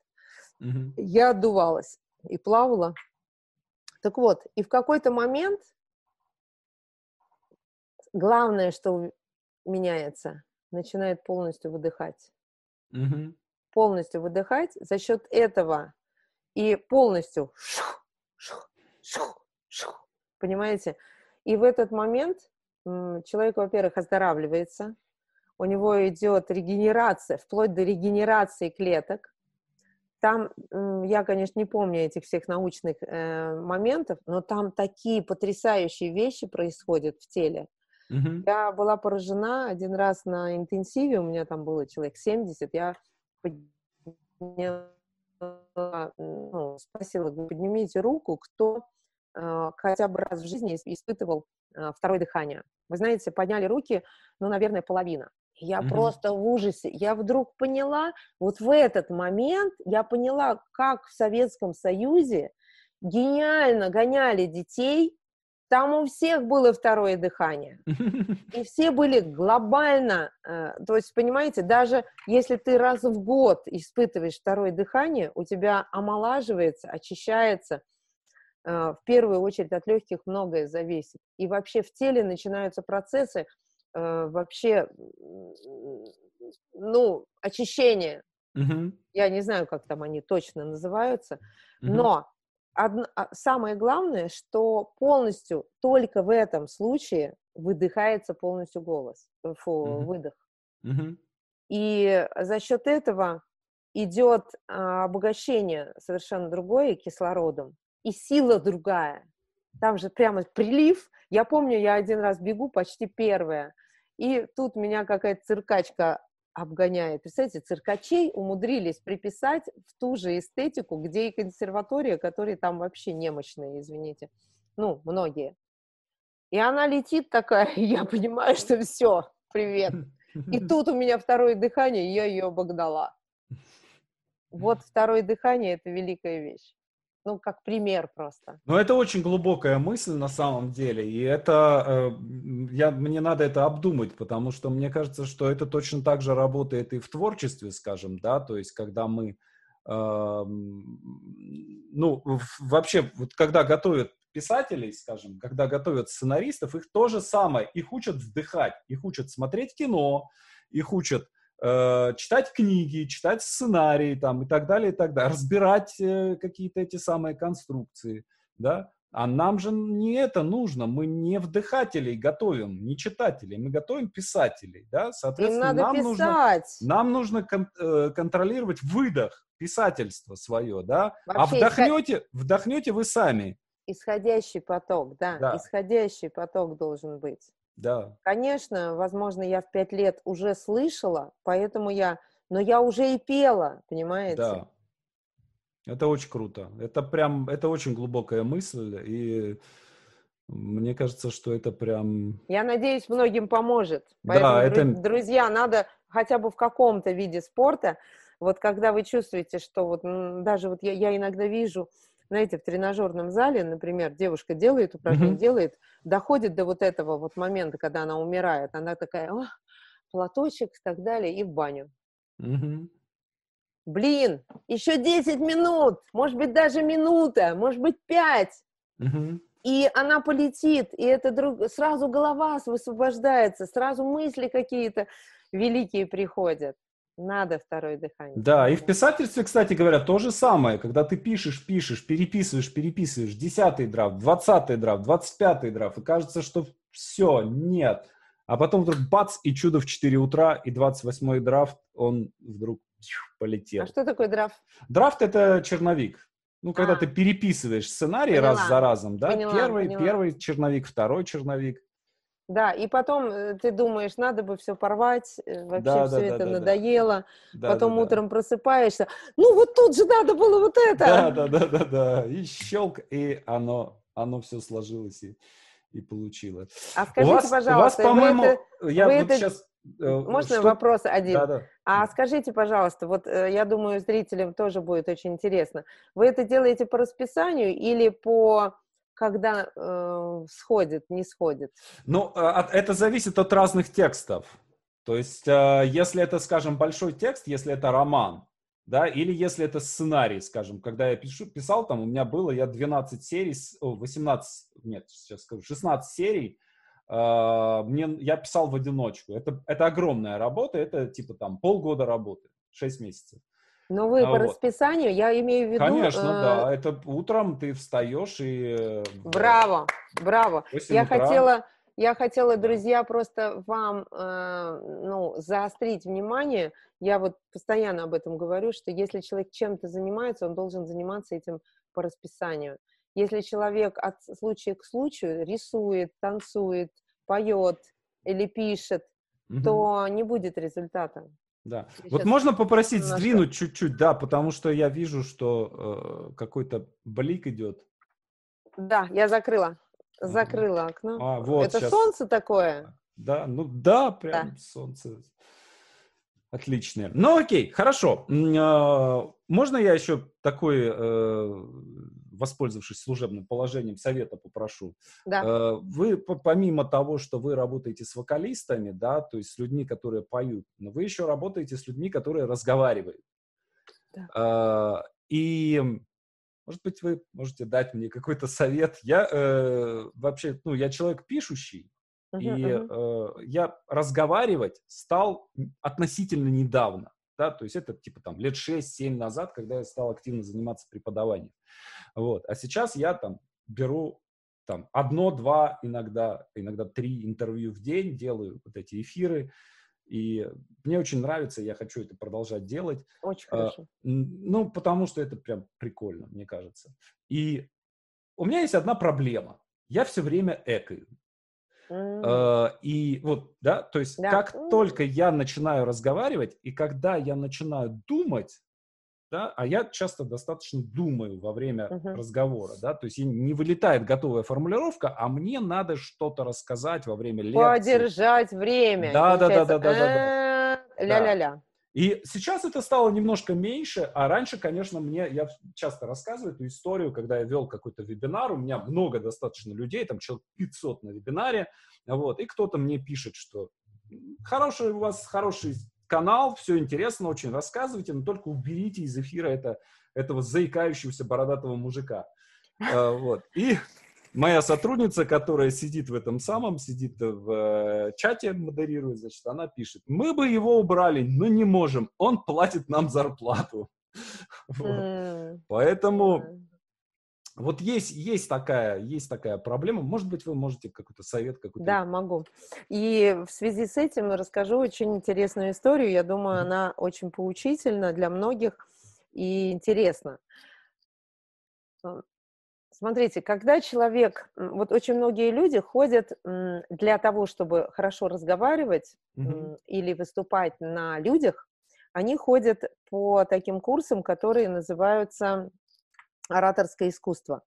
Mm-hmm. Я отдувалась и плавала. Так вот, и в какой-то момент главное, что меняется, начинает полностью выдыхать. Mm-hmm. Полностью выдыхать. За счет этого и полностью шух, шух, шух, шух, понимаете? И в этот момент человек, во-первых, оздоравливается, у него идет регенерация, вплоть до регенерации клеток. Там, я, конечно, не помню этих всех научных э, моментов, но там такие потрясающие вещи происходят в теле. Mm-hmm. Я была поражена один раз на интенсиве, у меня там было человек 70, я подняла, ну, спросила, поднимите руку, кто э, хотя бы раз в жизни испытывал э, второе дыхание. Вы знаете, подняли руки, ну, наверное, половина. Я mm-hmm. просто в ужасе. Я вдруг поняла, вот в этот момент я поняла, как в Советском Союзе гениально гоняли детей. Там у всех было второе дыхание. И все были глобально, э, то есть, понимаете, даже если ты раз в год испытываешь второе дыхание, у тебя омолаживается, очищается, э, в первую очередь от легких многое зависит. И вообще в теле начинаются процессы, вообще, ну, очищение. Я не знаю, как там они точно называются, но одно, а, самое главное, что полностью только в этом случае выдыхается полностью голос, э, фу, выдох. И за счет этого идет а, обогащение совершенно другое кислородом, и сила другая. Там же прямо прилив. Я помню, я один раз бегу, почти первая, и тут меня какая-то циркачка обгоняет. Представляете, циркачей умудрились приписать в ту же эстетику, где и консерватория, которые там вообще немощные, извините. Ну, многие. И она летит такая, и я понимаю, что все, привет. И тут у меня второе дыхание, и я ее обогнала. Вот второе дыхание – это великая вещь ну, как пример просто. Ну, это очень глубокая мысль на самом деле, и это, э, я, мне надо это обдумать, потому что мне кажется, что это точно так же работает и в творчестве, скажем, да, то есть когда мы, э, ну, вообще, вот когда готовят писателей, скажем, когда готовят сценаристов, их то же самое, их учат вдыхать, их учат смотреть кино, их учат читать книги, читать сценарии там и так далее, и так далее, разбирать э, какие-то эти самые конструкции, да, а нам же не это нужно, мы не вдыхателей готовим, не читателей, мы готовим писателей, да, соответственно, нам писать. нужно, нам нужно кон, э, контролировать выдох писательства свое, да, а Вообще, а вдохнете, исход... вдохнете вы сами. Исходящий поток, да, да, исходящий поток должен быть. Да. Конечно, возможно, я в пять лет уже слышала, поэтому я... Но я уже и пела, понимаете? Да. Это очень круто. Это прям, это очень глубокая мысль, и мне кажется, что это прям... Я надеюсь, многим поможет. Поэтому, да, это... друзья, надо хотя бы в каком-то виде спорта, вот когда вы чувствуете, что вот даже вот я, я иногда вижу, знаете, в тренажерном зале, например, девушка делает упражнение, mm-hmm. делает, доходит до вот этого вот момента, когда она умирает, она такая, О, платочек и так далее, и в баню. Mm-hmm. Блин, еще 10 минут, может быть, даже минута, может быть, 5. Mm-hmm. и она полетит, и это друг... сразу голова высвобождается, сразу мысли какие-то великие приходят. Надо второе дыхание. Да, и в писательстве, кстати говоря, то же самое. Когда ты пишешь, пишешь, переписываешь, переписываешь, десятый драфт, двадцатый драфт, двадцать пятый драфт, и кажется, что все, нет. А потом вдруг бац, и чудо в 4 утра, и 28-й драфт, он вдруг полетел. А что такое драфт? Драфт — это черновик. Ну, когда а. ты переписываешь сценарий поняла. раз за разом, да, поняла, первый, поняла. первый черновик, второй черновик. Да, и потом э, ты думаешь, надо бы все порвать, э, вообще да, все да, это да, надоело, да. потом да, утром да. просыпаешься, ну вот тут же надо было вот это. Да, да, да, да, да, и щелк, и оно, оно все сложилось и, и получило. А скажите, у вас, пожалуйста, у вас, по-моему, я вот это... сейчас Э, Можно что... вопрос один? Да, да. А скажите, пожалуйста, вот я думаю, зрителям тоже будет очень интересно. Вы это делаете по расписанию или по когда э, сходит, не сходит? Ну, а, это зависит от разных текстов. То есть, э, если это, скажем, большой текст, если это роман, да, или если это сценарий, скажем, когда я пишу, писал, там у меня было, я 12 серий, 18, нет, сейчас скажу, 16 серий, а, мне, я писал в одиночку. Это, это огромная работа, это типа там полгода работы, 6 месяцев. Но вы а, по вот. расписанию, я имею в виду... Конечно, э... да. Это утром ты встаешь и... Э, браво, браво. Я утра... хотела, я хотела, друзья, просто вам э, ну, заострить внимание. Я вот постоянно об этом говорю, что если человек чем-то занимается, он должен заниматься этим по расписанию. Если человек от случая к случаю рисует, танцует, поет или пишет, угу. то не будет результата. Да. Сейчас вот можно попросить немножко... сдвинуть чуть-чуть, да, потому что я вижу, что э, какой-то блик идет. Да, я закрыла. Закрыла окно. А, вот Это сейчас... солнце такое? Да, ну да, прям да. солнце. Отличное. Ну окей, хорошо. А, можно я еще такой э, воспользовавшись служебным положением, совета попрошу. Да. Э, вы, помимо того, что вы работаете с вокалистами, да, то есть с людьми, которые поют, но вы еще работаете с людьми, которые разговаривают. Да. Э, и, может быть, вы можете дать мне какой-то совет. Я э, вообще, ну, я человек пишущий, uh-huh, и uh-huh. Э, я разговаривать стал относительно недавно да, то есть это типа там лет 6-7 назад, когда я стал активно заниматься преподаванием, вот, а сейчас я там беру там одно-два, иногда, иногда три интервью в день, делаю вот эти эфиры, и мне очень нравится, я хочу это продолжать делать. Очень а, хорошо. Ну, потому что это прям прикольно, мне кажется. И у меня есть одна проблема. Я все время экаю. Mm. И вот, да, то есть да. как mm. только я начинаю разговаривать, и когда я начинаю думать, да, а я часто достаточно думаю во время uh-huh. разговора, да, то есть не вылетает готовая формулировка, а мне надо что-то рассказать во время лекции. Подержать время. Да, да, да, да, да, да, да. Ля-ля-ля. И сейчас это стало немножко меньше, а раньше, конечно, мне, я часто рассказываю эту историю, когда я вел какой-то вебинар, у меня много достаточно людей, там человек 500 на вебинаре, вот, и кто-то мне пишет, что хороший у вас, хороший канал, все интересно, очень рассказывайте, но только уберите из эфира это, этого заикающегося бородатого мужика. А, вот. И моя сотрудница, которая сидит в этом самом, сидит в э, чате, модерирует, значит, она пишет, мы бы его убрали, но не можем, он платит нам зарплату. Поэтому вот есть, есть, такая, есть такая проблема. Может быть, вы можете какой-то совет какой-то... Да, могу. И в связи с этим расскажу очень интересную историю. Я думаю, она очень поучительна для многих и интересна. Смотрите, когда человек, вот очень многие люди ходят для того, чтобы хорошо разговаривать mm-hmm. или выступать на людях, они ходят по таким курсам, которые называются ораторское искусство.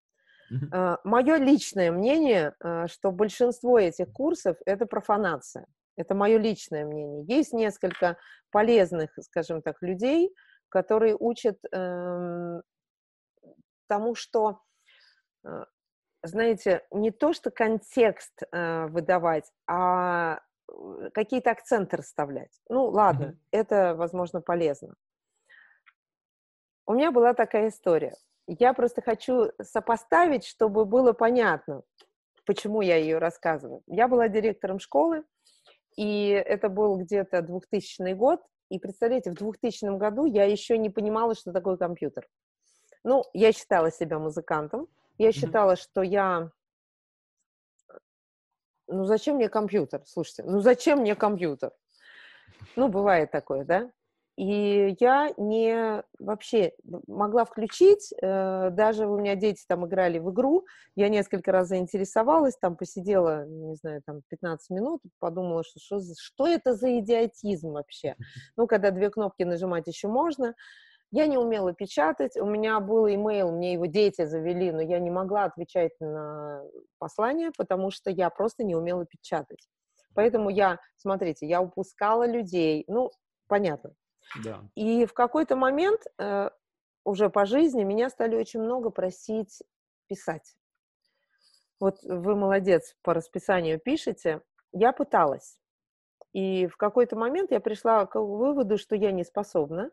Mm-hmm. Мое личное мнение, а, что большинство этих курсов это профанация. Это мое личное мнение. Есть несколько полезных, скажем так, людей, которые учат эм, тому, что Э, знаете, не то, что контекст э, выдавать, а э, какие-то акценты расставлять. Ну, ладно, mm-hmm. это, возможно, полезно. У меня была такая история. я просто хочу сопоставить, чтобы было понятно, почему я ее рассказываю. Я была директором школы, и это был где-то 2000 год, и представляете, в 2000 году я еще не понимала, что такое компьютер. Ну, я считала себя музыкантом, я считала, что я... Ну, зачем мне компьютер? Слушайте, ну, зачем мне компьютер? Ну, бывает такое, да? И я не вообще могла включить, э, даже у меня дети там играли в игру, я несколько раз заинтересовалась, там посидела, не знаю, там 15 минут, подумала, что, что, что это за идиотизм вообще. Ну, когда две кнопки нажимать еще можно. Я не умела печатать, у меня был имейл, мне его дети завели, но я не могла отвечать на послания, потому что я просто не умела печатать. Поэтому я, смотрите, я упускала людей, ну, понятно, да. И в какой-то момент э, уже по жизни меня стали очень много просить писать. Вот вы молодец, по расписанию пишете. Я пыталась. И в какой-то момент я пришла к выводу, что я не способна.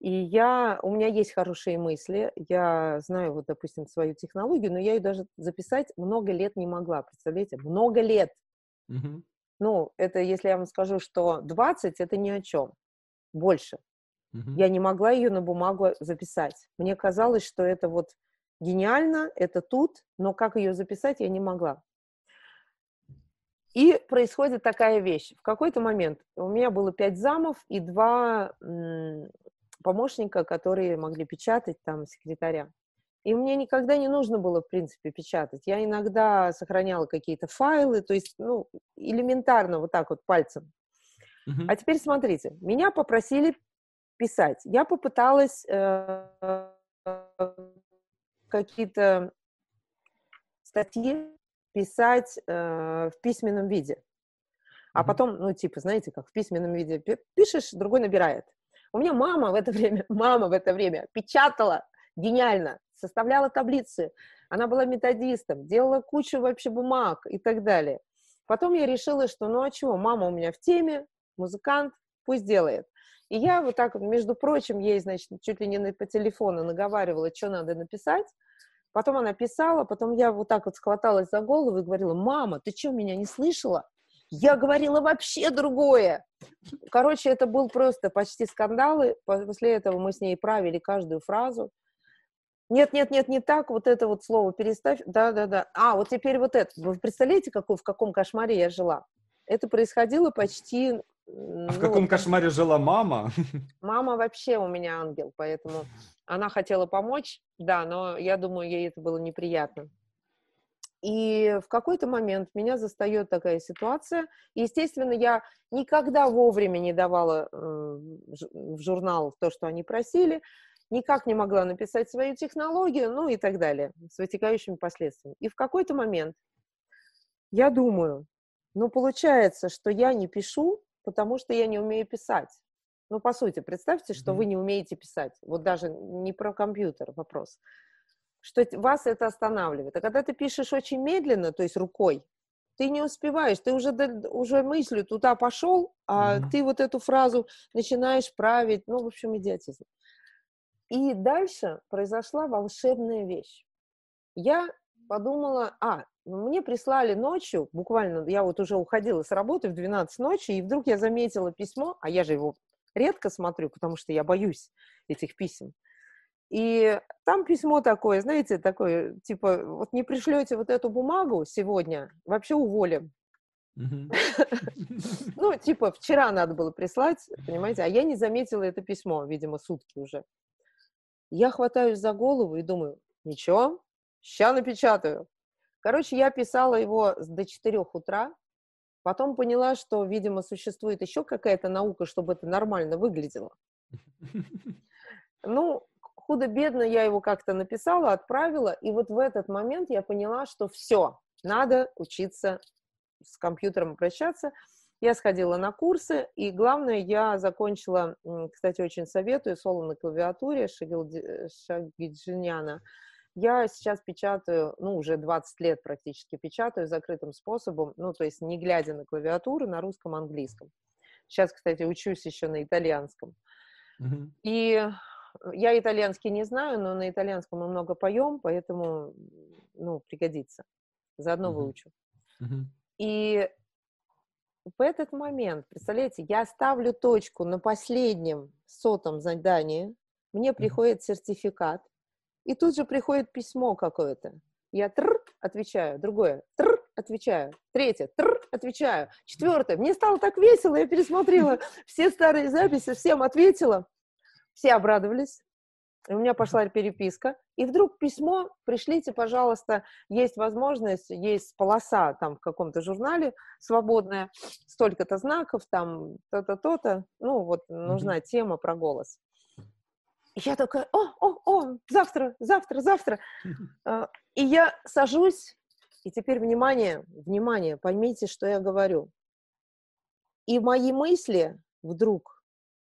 И я, у меня есть хорошие мысли, я знаю, вот, допустим, свою технологию, но я ее даже записать много лет не могла, представляете? Много лет. Угу. Ну, это если я вам скажу, что 20, это ни о чем больше. Угу. Я не могла ее на бумагу записать. Мне казалось, что это вот гениально, это тут, но как ее записать, я не могла. И происходит такая вещь. В какой-то момент у меня было пять замов и два помощника, которые могли печатать, там, секретаря. И мне никогда не нужно было, в принципе, печатать. Я иногда сохраняла какие-то файлы, то есть, ну, элементарно вот так вот пальцем Uh-huh. А теперь смотрите, меня попросили писать. Я попыталась э, какие-то статьи писать э, в письменном виде. А uh-huh. потом, ну, типа, знаете, как в письменном виде пишешь, другой набирает. У меня мама в это время, мама в это время печатала гениально, составляла таблицы. Она была методистом, делала кучу вообще бумаг и так далее. Потом я решила, что ну а чего, мама у меня в теме, музыкант, пусть делает. И я вот так, между прочим, ей, значит, чуть ли не по телефону наговаривала, что надо написать. Потом она писала, потом я вот так вот схваталась за голову и говорила, мама, ты что, меня не слышала? Я говорила вообще другое. Короче, это был просто почти скандалы. После этого мы с ней правили каждую фразу. Нет, нет, нет, не так, вот это вот слово переставь. Да, да, да. А, вот теперь вот это. Вы представляете, какой, в каком кошмаре я жила? Это происходило почти а ну, в каком кошмаре жила мама? Мама вообще у меня ангел, поэтому она хотела помочь, да, но я думаю, ей это было неприятно. И в какой-то момент меня застает такая ситуация. Естественно, я никогда вовремя не давала э, в журнал то, что они просили, никак не могла написать свою технологию, ну и так далее, с вытекающими последствиями. И в какой-то момент я думаю, ну получается, что я не пишу, потому что я не умею писать. Ну, по сути, представьте, что mm-hmm. вы не умеете писать. Вот даже не про компьютер вопрос. Что вас это останавливает. А когда ты пишешь очень медленно, то есть рукой, ты не успеваешь, ты уже, уже мыслью туда пошел, а mm-hmm. ты вот эту фразу начинаешь править. Ну, в общем, идиотизм. И дальше произошла волшебная вещь. Я подумала, а, мне прислали ночью, буквально, я вот уже уходила с работы в 12 ночи, и вдруг я заметила письмо, а я же его редко смотрю, потому что я боюсь этих писем. И там письмо такое, знаете, такое, типа, вот не пришлете вот эту бумагу сегодня, вообще уволим. Ну, типа, вчера надо было прислать, понимаете, а я не заметила это письмо, видимо, сутки уже. Я хватаюсь за голову и думаю, ничего, ща напечатаю. Короче, я писала его до 4 утра, потом поняла, что, видимо, существует еще какая-то наука, чтобы это нормально выглядело. Ну, худо-бедно я его как-то написала, отправила, и вот в этот момент я поняла, что все, надо учиться с компьютером обращаться. Я сходила на курсы, и главное, я закончила, кстати, очень советую, соло на клавиатуре Шагиджиняна. Я сейчас печатаю, ну, уже 20 лет практически печатаю закрытым способом, ну, то есть не глядя на клавиатуру, на русском, английском. Сейчас, кстати, учусь еще на итальянском. Mm-hmm. И я итальянский не знаю, но на итальянском мы много поем, поэтому, ну, пригодится. Заодно mm-hmm. выучу. Mm-hmm. И в этот момент, представляете, я ставлю точку на последнем сотом задании, мне приходит сертификат, и тут же приходит письмо какое-то. Я тр отвечаю, другое тр отвечаю, третье тр отвечаю, четвертое. Мне стало так весело, я пересмотрела все старые записи, всем ответила, все обрадовались. И у меня пошла переписка, и вдруг письмо, пришлите, пожалуйста, есть возможность, есть полоса там в каком-то журнале свободная, столько-то знаков, там то-то, то-то, ну вот нужна mm-hmm. тема про голос. И я такая, о, о, о, завтра, завтра, завтра. А, и я сажусь, и теперь внимание, внимание, поймите, что я говорю. И мои мысли вдруг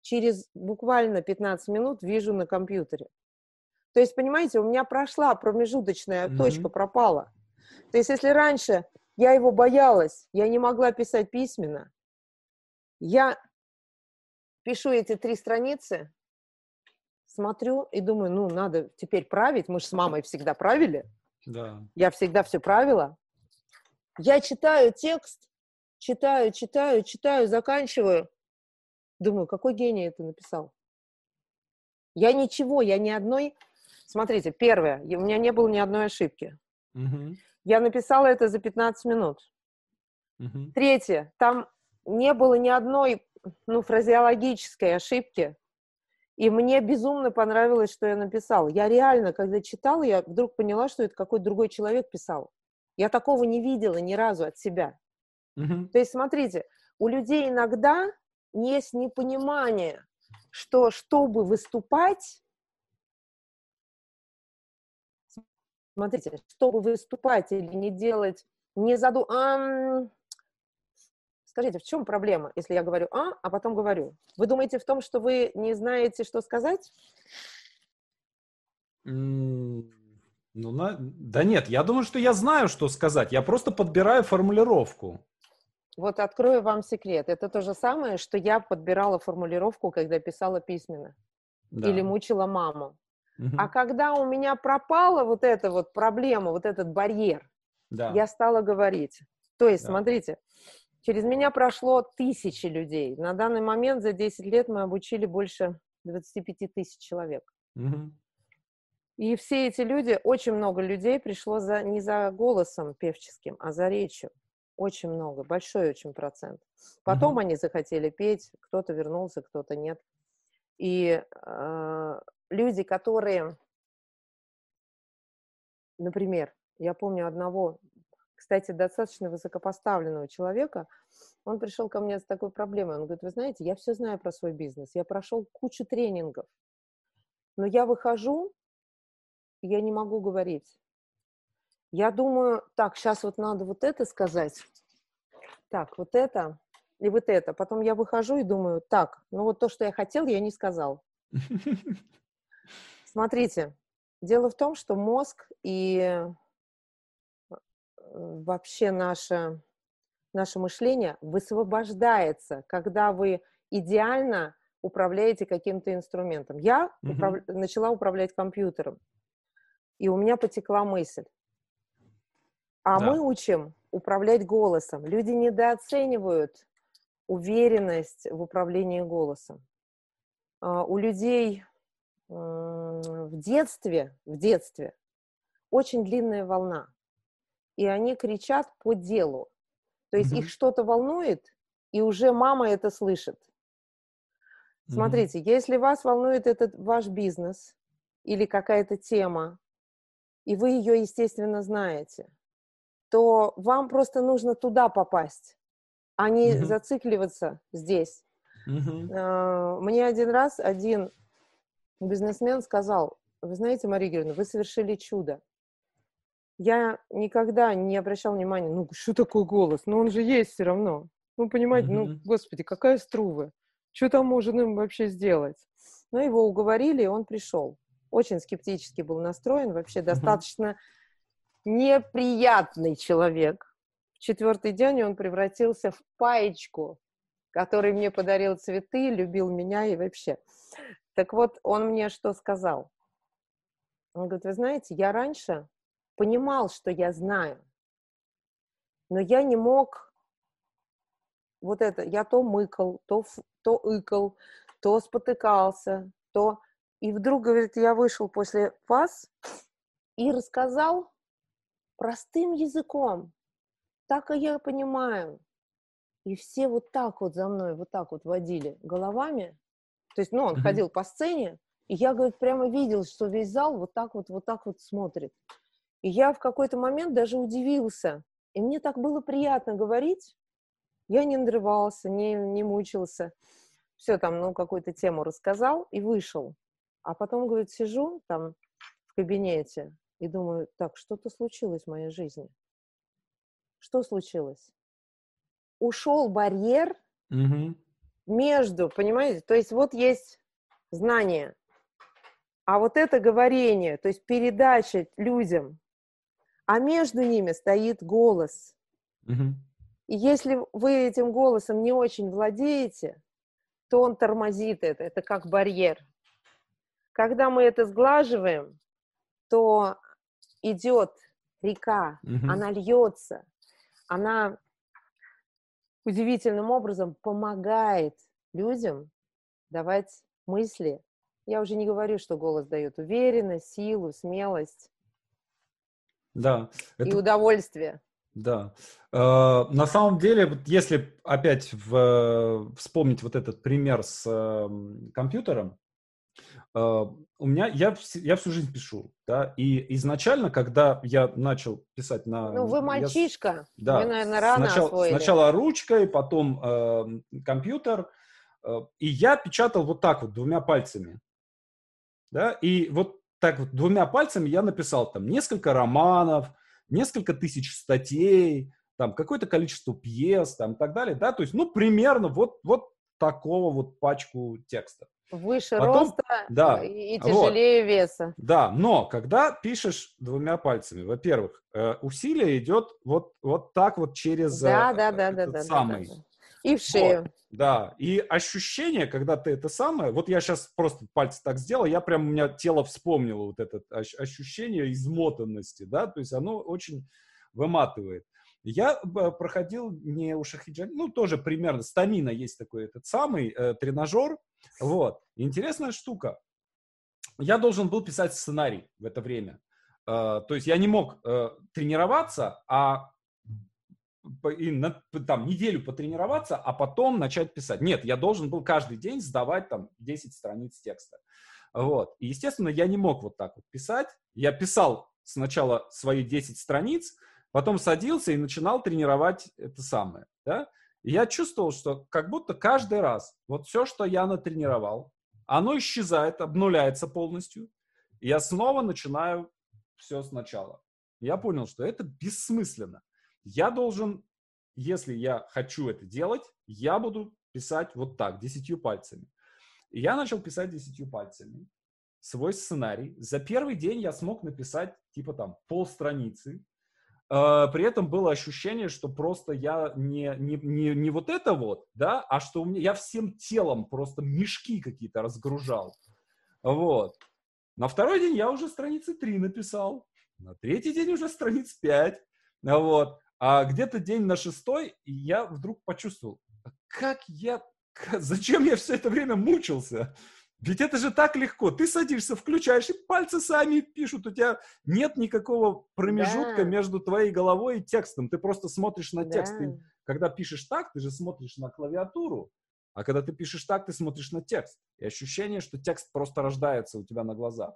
через буквально 15 минут вижу на компьютере. То есть, понимаете, у меня прошла промежуточная mm-hmm. точка, пропала. То есть, если раньше я его боялась, я не могла писать письменно, я пишу эти три страницы, смотрю и думаю, ну, надо теперь править. Мы же с мамой всегда правили. Да. Я всегда все правила. Я читаю текст, читаю, читаю, читаю, заканчиваю. Думаю, какой гений это написал? Я ничего, я ни одной... Смотрите, первое, у меня не было ни одной ошибки. Угу. Я написала это за 15 минут. Угу. Третье, там не было ни одной ну, фразеологической ошибки. И мне безумно понравилось, что я написала. Я реально, когда читала, я вдруг поняла, что это какой-то другой человек писал. Я такого не видела ни разу от себя. Mm-hmm. То есть, смотрите, у людей иногда есть непонимание, что чтобы выступать, смотрите, чтобы выступать или не делать, не заду... А, Скажите, в чем проблема, если я говорю «а», а потом говорю? Вы думаете в том, что вы не знаете, что сказать? Ну, на... да нет, я думаю, что я знаю, что сказать. Я просто подбираю формулировку. Вот открою вам секрет. Это то же самое, что я подбирала формулировку, когда писала письменно. Да. Или мучила маму. Угу. А когда у меня пропала вот эта вот проблема, вот этот барьер, да. я стала говорить. То есть, да. смотрите, Через меня прошло тысячи людей. На данный момент за 10 лет мы обучили больше 25 тысяч человек. Угу. И все эти люди, очень много людей пришло за, не за голосом певческим, а за речью. Очень много, большой очень процент. Потом угу. они захотели петь, кто-то вернулся, кто-то нет. И э, люди, которые, например, я помню одного кстати, достаточно высокопоставленного человека, он пришел ко мне с такой проблемой. Он говорит, вы знаете, я все знаю про свой бизнес, я прошел кучу тренингов, но я выхожу, и я не могу говорить. Я думаю, так, сейчас вот надо вот это сказать, так, вот это и вот это. Потом я выхожу и думаю, так, ну вот то, что я хотел, я не сказал. Смотрите, дело в том, что мозг и вообще наше, наше мышление высвобождается, когда вы идеально управляете каким-то инструментом. Я mm-hmm. управ... начала управлять компьютером, и у меня потекла мысль. А да. мы учим управлять голосом. Люди недооценивают уверенность в управлении голосом. А, у людей в детстве, в детстве очень длинная волна и они кричат по делу. То есть mm-hmm. их что-то волнует, и уже мама это слышит. Смотрите, mm-hmm. если вас волнует этот ваш бизнес или какая-то тема, и вы ее, естественно, знаете, то вам просто нужно туда попасть, а не mm-hmm. зацикливаться здесь. Mm-hmm. Мне один раз один бизнесмен сказал, вы знаете, Мария Георгиевна, вы совершили чудо я никогда не обращал внимания, ну, что такое голос? Ну, он же есть все равно. Ну, понимаете, mm-hmm. ну, господи, какая струва? Что там можно им вообще сделать? Но ну, его уговорили, и он пришел. Очень скептически был настроен, вообще mm-hmm. достаточно неприятный человек. В четвертый день он превратился в паечку, который мне подарил цветы, любил меня и вообще. Так вот, он мне что сказал? Он говорит, вы знаете, я раньше понимал, что я знаю, но я не мог вот это, я то мыкал, то, то икал, то спотыкался, то... И вдруг, говорит, я вышел после вас и рассказал простым языком, так и я понимаю. И все вот так вот за мной, вот так вот водили головами. То есть, ну, он mm-hmm. ходил по сцене, и я, говорит, прямо видел, что весь зал вот так вот, вот так вот смотрит. И я в какой-то момент даже удивился. И мне так было приятно говорить. Я не надрывался, не, не мучился. Все там, ну, какую-то тему рассказал и вышел. А потом, говорит, сижу там в кабинете и думаю, так, что-то случилось в моей жизни. Что случилось? Ушел барьер угу. между, понимаете, то есть вот есть знание, а вот это говорение, то есть передача людям, а между ними стоит голос. Угу. И если вы этим голосом не очень владеете, то он тормозит это, это как барьер. Когда мы это сглаживаем, то идет река, угу. она льется, она удивительным образом помогает людям давать мысли. Я уже не говорю, что голос дает уверенность, силу, смелость. Да. Это... И удовольствие. Да. Э, на самом деле, если опять в, вспомнить вот этот пример с э, компьютером, у меня, я, я всю жизнь пишу, да, и изначально, когда я начал писать на... Ну, вы мальчишка, я, да, вы, наверное, рано сначала, освоили. Сначала ручкой, потом э, компьютер, э, и я печатал вот так вот, двумя пальцами, да, и вот так вот двумя пальцами я написал там несколько романов, несколько тысяч статей, там какое-то количество пьес, там и так далее, да, то есть, ну, примерно вот, вот такого вот пачку текста. Выше Потом, роста да, и тяжелее вот, веса. Да, но когда пишешь двумя пальцами, во-первых, э, усилие идет вот, вот так вот через да, да, да, да, да, самый. Да, да, да. И в шею. Вот, да, и ощущение, когда ты это самое, вот я сейчас просто пальцы так сделал, я прям, у меня тело вспомнило вот это ощущение измотанности, да, то есть оно очень выматывает. Я э, проходил не у Шахиджан, ну, тоже примерно, стамина есть такой этот самый э, тренажер, вот. Интересная штука. Я должен был писать сценарий в это время. Э, то есть я не мог э, тренироваться, а и на, там неделю потренироваться, а потом начать писать. Нет, я должен был каждый день сдавать там 10 страниц текста. Вот. И, естественно, я не мог вот так вот писать. Я писал сначала свои 10 страниц, потом садился и начинал тренировать это самое, да. И я чувствовал, что как будто каждый раз вот все, что я натренировал, оно исчезает, обнуляется полностью, и я снова начинаю все сначала. Я понял, что это бессмысленно. Я должен, если я хочу это делать, я буду писать вот так, десятью пальцами. И я начал писать десятью пальцами свой сценарий. За первый день я смог написать типа там полстраницы, при этом было ощущение, что просто я не, не, не, не вот это вот, да, а что у меня, я всем телом просто мешки какие-то разгружал. Вот. На второй день я уже страницы 3 написал, на третий день уже страниц 5, вот. А где-то день на шестой я вдруг почувствовал, как я, зачем я все это время мучился? Ведь это же так легко. Ты садишься, включаешь, и пальцы сами пишут. У тебя нет никакого промежутка да. между твоей головой и текстом. Ты просто смотришь на текст. Да. Ты, когда пишешь так, ты же смотришь на клавиатуру. А когда ты пишешь так, ты смотришь на текст. И ощущение, что текст просто рождается у тебя на глазах.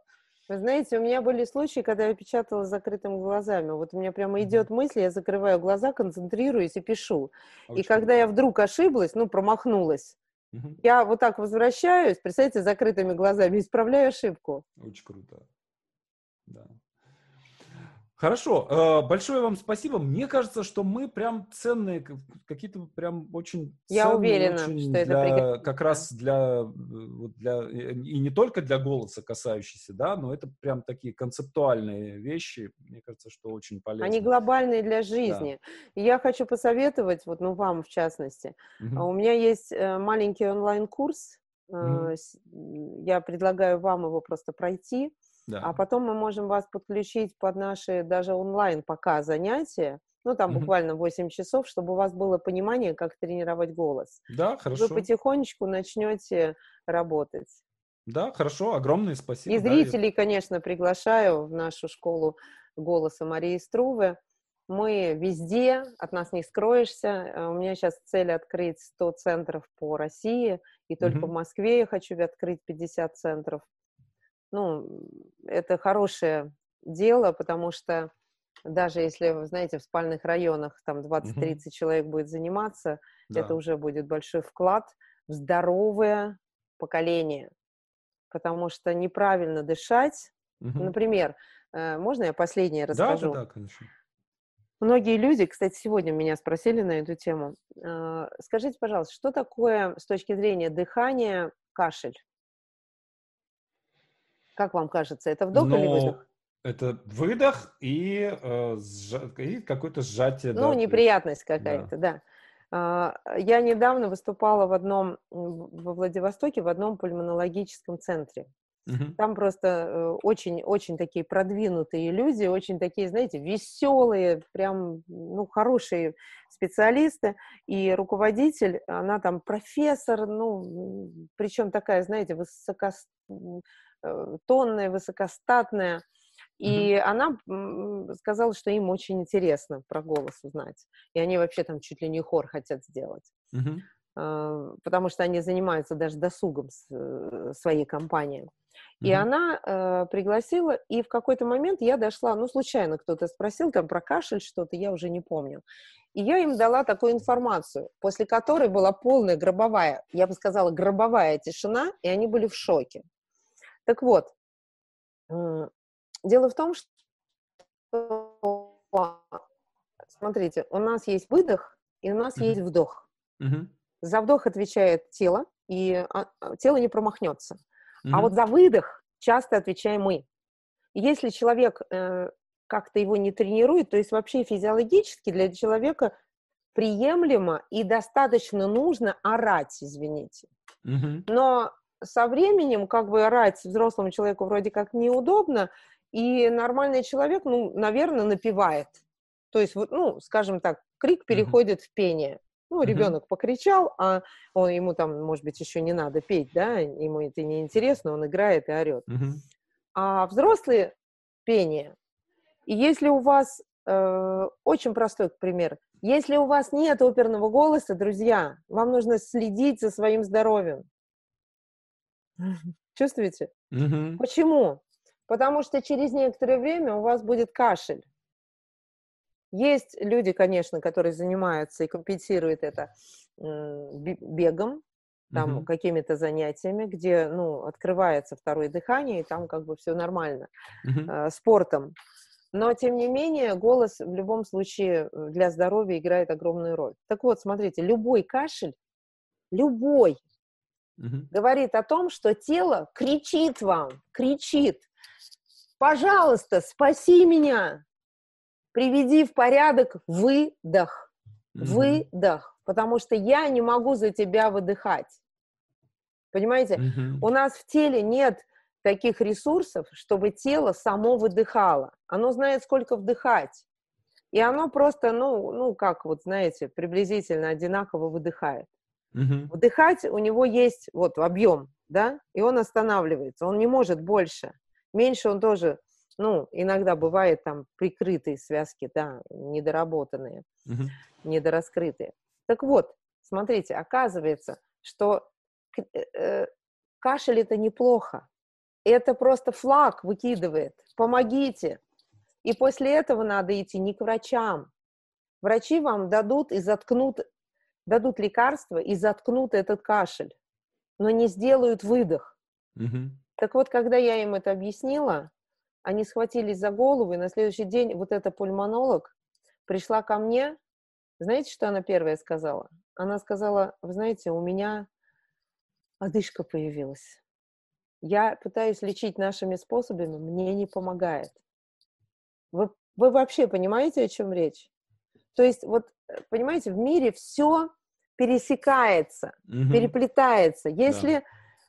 Вы знаете, у меня были случаи, когда я печатала с закрытыми глазами. Вот у меня прямо идет мысль, я закрываю глаза, концентрируюсь и пишу. Очень и когда я вдруг ошиблась, ну, промахнулась, я вот так возвращаюсь, представьте, закрытыми глазами, исправляю ошибку. Очень круто. Да. Хорошо, э, большое вам спасибо. Мне кажется, что мы прям ценные, какие-то прям очень Я ценные, уверена, очень что для, это пригодится. как раз для, для, и не только для голоса касающиеся, да, но это прям такие концептуальные вещи, мне кажется, что очень полезно. Они глобальные для жизни. Да. Я хочу посоветовать, вот, ну, вам в частности, угу. у меня есть э, маленький онлайн-курс, Mm. Я предлагаю вам его просто пройти, да. а потом мы можем вас подключить под наши даже онлайн пока занятия, ну, там mm-hmm. буквально 8 часов, чтобы у вас было понимание, как тренировать голос. Да, хорошо. Вы потихонечку начнете работать. Да, хорошо, огромное спасибо. И зрителей, да, конечно, приглашаю в нашу школу голоса Марии Струвы. Мы везде, от нас не скроешься. Э, у меня сейчас цель открыть 100 центров по России, и только mm-hmm. в Москве я хочу открыть 50 центров. Ну, это хорошее дело, потому что даже если, вы знаете, в спальных районах там 20-30 mm-hmm. человек будет заниматься, да. это уже будет большой вклад в здоровое поколение. Потому что неправильно дышать, mm-hmm. например, э, можно я последнее расскажу? Да, да, да, конечно. Многие люди, кстати, сегодня меня спросили на эту тему. Э, скажите, пожалуйста, что такое с точки зрения дыхания кашель? Как вам кажется, это вдох Но... или выдох? Это выдох и, э, и какое-то сжатие. Ну, да, неприятность какая-то, да. да. Я недавно выступала в одном, во Владивостоке, в одном пульмонологическом центре. Угу. Там просто очень-очень э, такие продвинутые люди, очень такие, знаете, веселые, прям, ну, хорошие специалисты. И руководитель, она там профессор, ну, причем такая, знаете, высокостонная, э, высокостатная. И mm-hmm. она сказала, что им очень интересно про голос узнать. И они вообще там чуть ли не хор хотят сделать. Mm-hmm. Потому что они занимаются даже досугом с э, своей компанией. Mm-hmm. И она э, пригласила, и в какой-то момент я дошла, ну, случайно кто-то спросил там про кашель что-то, я уже не помню. И я им дала такую информацию, после которой была полная гробовая, я бы сказала, гробовая тишина, и они были в шоке. Так вот, Дело в том, что, смотрите, у нас есть выдох и у нас mm-hmm. есть вдох. Mm-hmm. За вдох отвечает тело, и а, а, тело не промахнется. Mm-hmm. А вот за выдох часто отвечаем мы. Если человек э, как-то его не тренирует, то есть вообще физиологически для человека приемлемо и достаточно нужно орать, извините. Mm-hmm. Но со временем как бы орать взрослому человеку вроде как неудобно, и нормальный человек, ну, наверное, напевает. То есть, вот, ну, скажем так, крик переходит mm-hmm. в пение. Ну, ребенок покричал, а он, ему там, может быть, еще не надо петь, да, ему это не интересно, он играет и орет. А взрослые пение. И если у вас, э, очень простой пример, если у вас нет оперного голоса, друзья, вам нужно следить за своим здоровьем. Чувствуете? Почему? Потому что через некоторое время у вас будет кашель. Есть люди, конечно, которые занимаются и компенсируют это бегом, там, mm-hmm. какими-то занятиями, где, ну, открывается второе дыхание, и там как бы все нормально, э, спортом. Но, тем не менее, голос в любом случае э, для здоровья играет огромную роль. Так вот, смотрите, любой кашель, любой, mm-hmm. говорит о том, что тело кричит вам, кричит, Пожалуйста, спаси меня. Приведи в порядок выдох. Выдох. Потому что я не могу за тебя выдыхать. Понимаете? Mm-hmm. У нас в теле нет таких ресурсов, чтобы тело само выдыхало. Оно знает, сколько вдыхать. И оно просто, ну, ну как вот, знаете, приблизительно одинаково выдыхает. Mm-hmm. Вдыхать у него есть вот объем, да, и он останавливается, он не может больше. Меньше он тоже, ну, иногда бывает там прикрытые связки, да, недоработанные, uh-huh. недораскрытые. Так вот, смотрите, оказывается, что э, э, кашель это неплохо. Это просто флаг выкидывает. Помогите. И после этого надо идти не к врачам. Врачи вам дадут и заткнут, дадут лекарства и заткнут этот кашель, но не сделают выдох. Угу. Так вот, когда я им это объяснила, они схватились за голову, и на следующий день вот эта пульмонолог пришла ко мне. Знаете, что она первая сказала? Она сказала, вы знаете, у меня одышка появилась. Я пытаюсь лечить нашими способами, мне не помогает. Вы, вы вообще понимаете, о чем речь? То есть, вот, понимаете, в мире все пересекается, угу. переплетается. Если да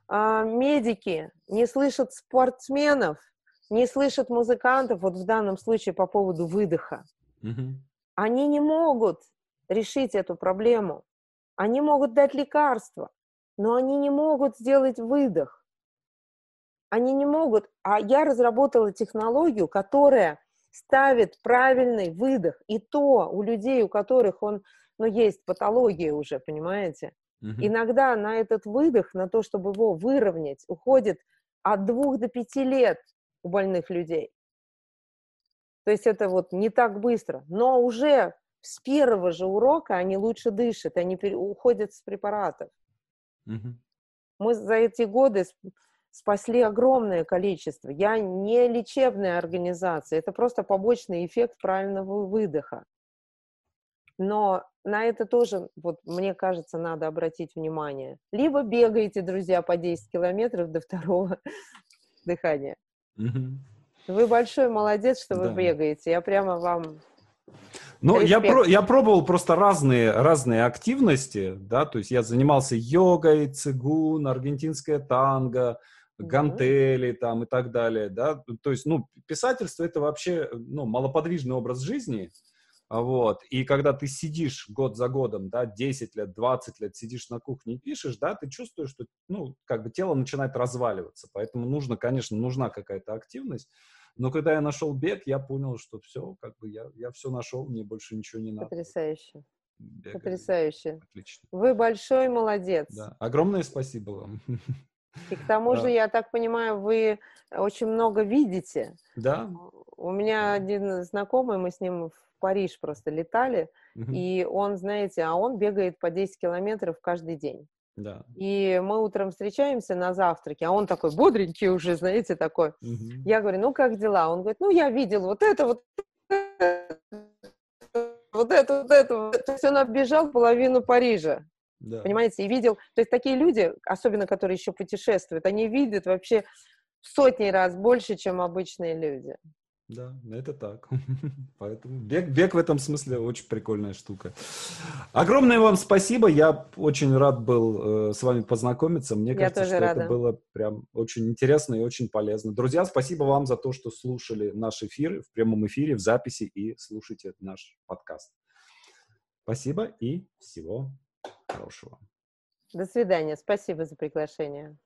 а, медики не слышат спортсменов, не слышат музыкантов, вот в данном случае по поводу выдоха. Угу. Они не могут решить эту проблему. Они могут дать лекарства, но они не могут сделать выдох. Они не могут. А я разработала технологию, которая ставит правильный выдох. И то у людей, у которых он, ну, есть патология уже, понимаете? Угу. Иногда на этот выдох, на то, чтобы его выровнять, уходит от двух до пяти лет у больных людей. То есть это вот не так быстро. Но уже с первого же урока они лучше дышат, они уходят с препаратов. Угу. Мы за эти годы спасли огромное количество. Я не лечебная организация, это просто побочный эффект правильного выдоха. Но на это тоже, вот мне кажется, надо обратить внимание. Либо бегаете, друзья, по 10 километров до второго дыхания. Угу. Вы большой молодец, что вы да. бегаете. Я прямо вам ну, я, про, я пробовал просто разные, разные активности, да, то есть я занимался йогой, цигун, аргентинская танго, гантели там и так далее, да, то есть, ну, писательство это вообще, ну, малоподвижный образ жизни, вот, и когда ты сидишь год за годом, да, 10 лет, 20 лет сидишь на кухне и пишешь, да, ты чувствуешь, что, ну, как бы тело начинает разваливаться, поэтому нужно, конечно, нужна какая-то активность, но когда я нашел бег, я понял, что все, как бы я, я все нашел, мне больше ничего не надо. Потрясающе. Бегали. Потрясающе. Отлично. Вы большой молодец. Да. Огромное спасибо вам. И к тому же, я так понимаю, вы очень много видите. Да. У меня один знакомый, мы с ним в Париж просто летали, угу. и он, знаете, а он бегает по 10 километров каждый день. Да. И мы утром встречаемся на завтраке, а он такой бодренький уже, знаете, такой. Угу. Я говорю, ну как дела? Он говорит, ну я видел вот это, вот вот это, вот это. То есть он оббежал половину Парижа. Да. Понимаете, и видел, то есть такие люди, особенно которые еще путешествуют, они видят вообще в сотни раз больше, чем обычные люди. Да, это так. Поэтому бег, бег в этом смысле очень прикольная штука. Огромное вам спасибо. Я очень рад был э, с вами познакомиться. Мне Я кажется, что рада. это было прям очень интересно и очень полезно. Друзья, спасибо вам за то, что слушали наш эфир в прямом эфире, в записи и слушайте наш подкаст. Спасибо и всего хорошего. До свидания. Спасибо за приглашение.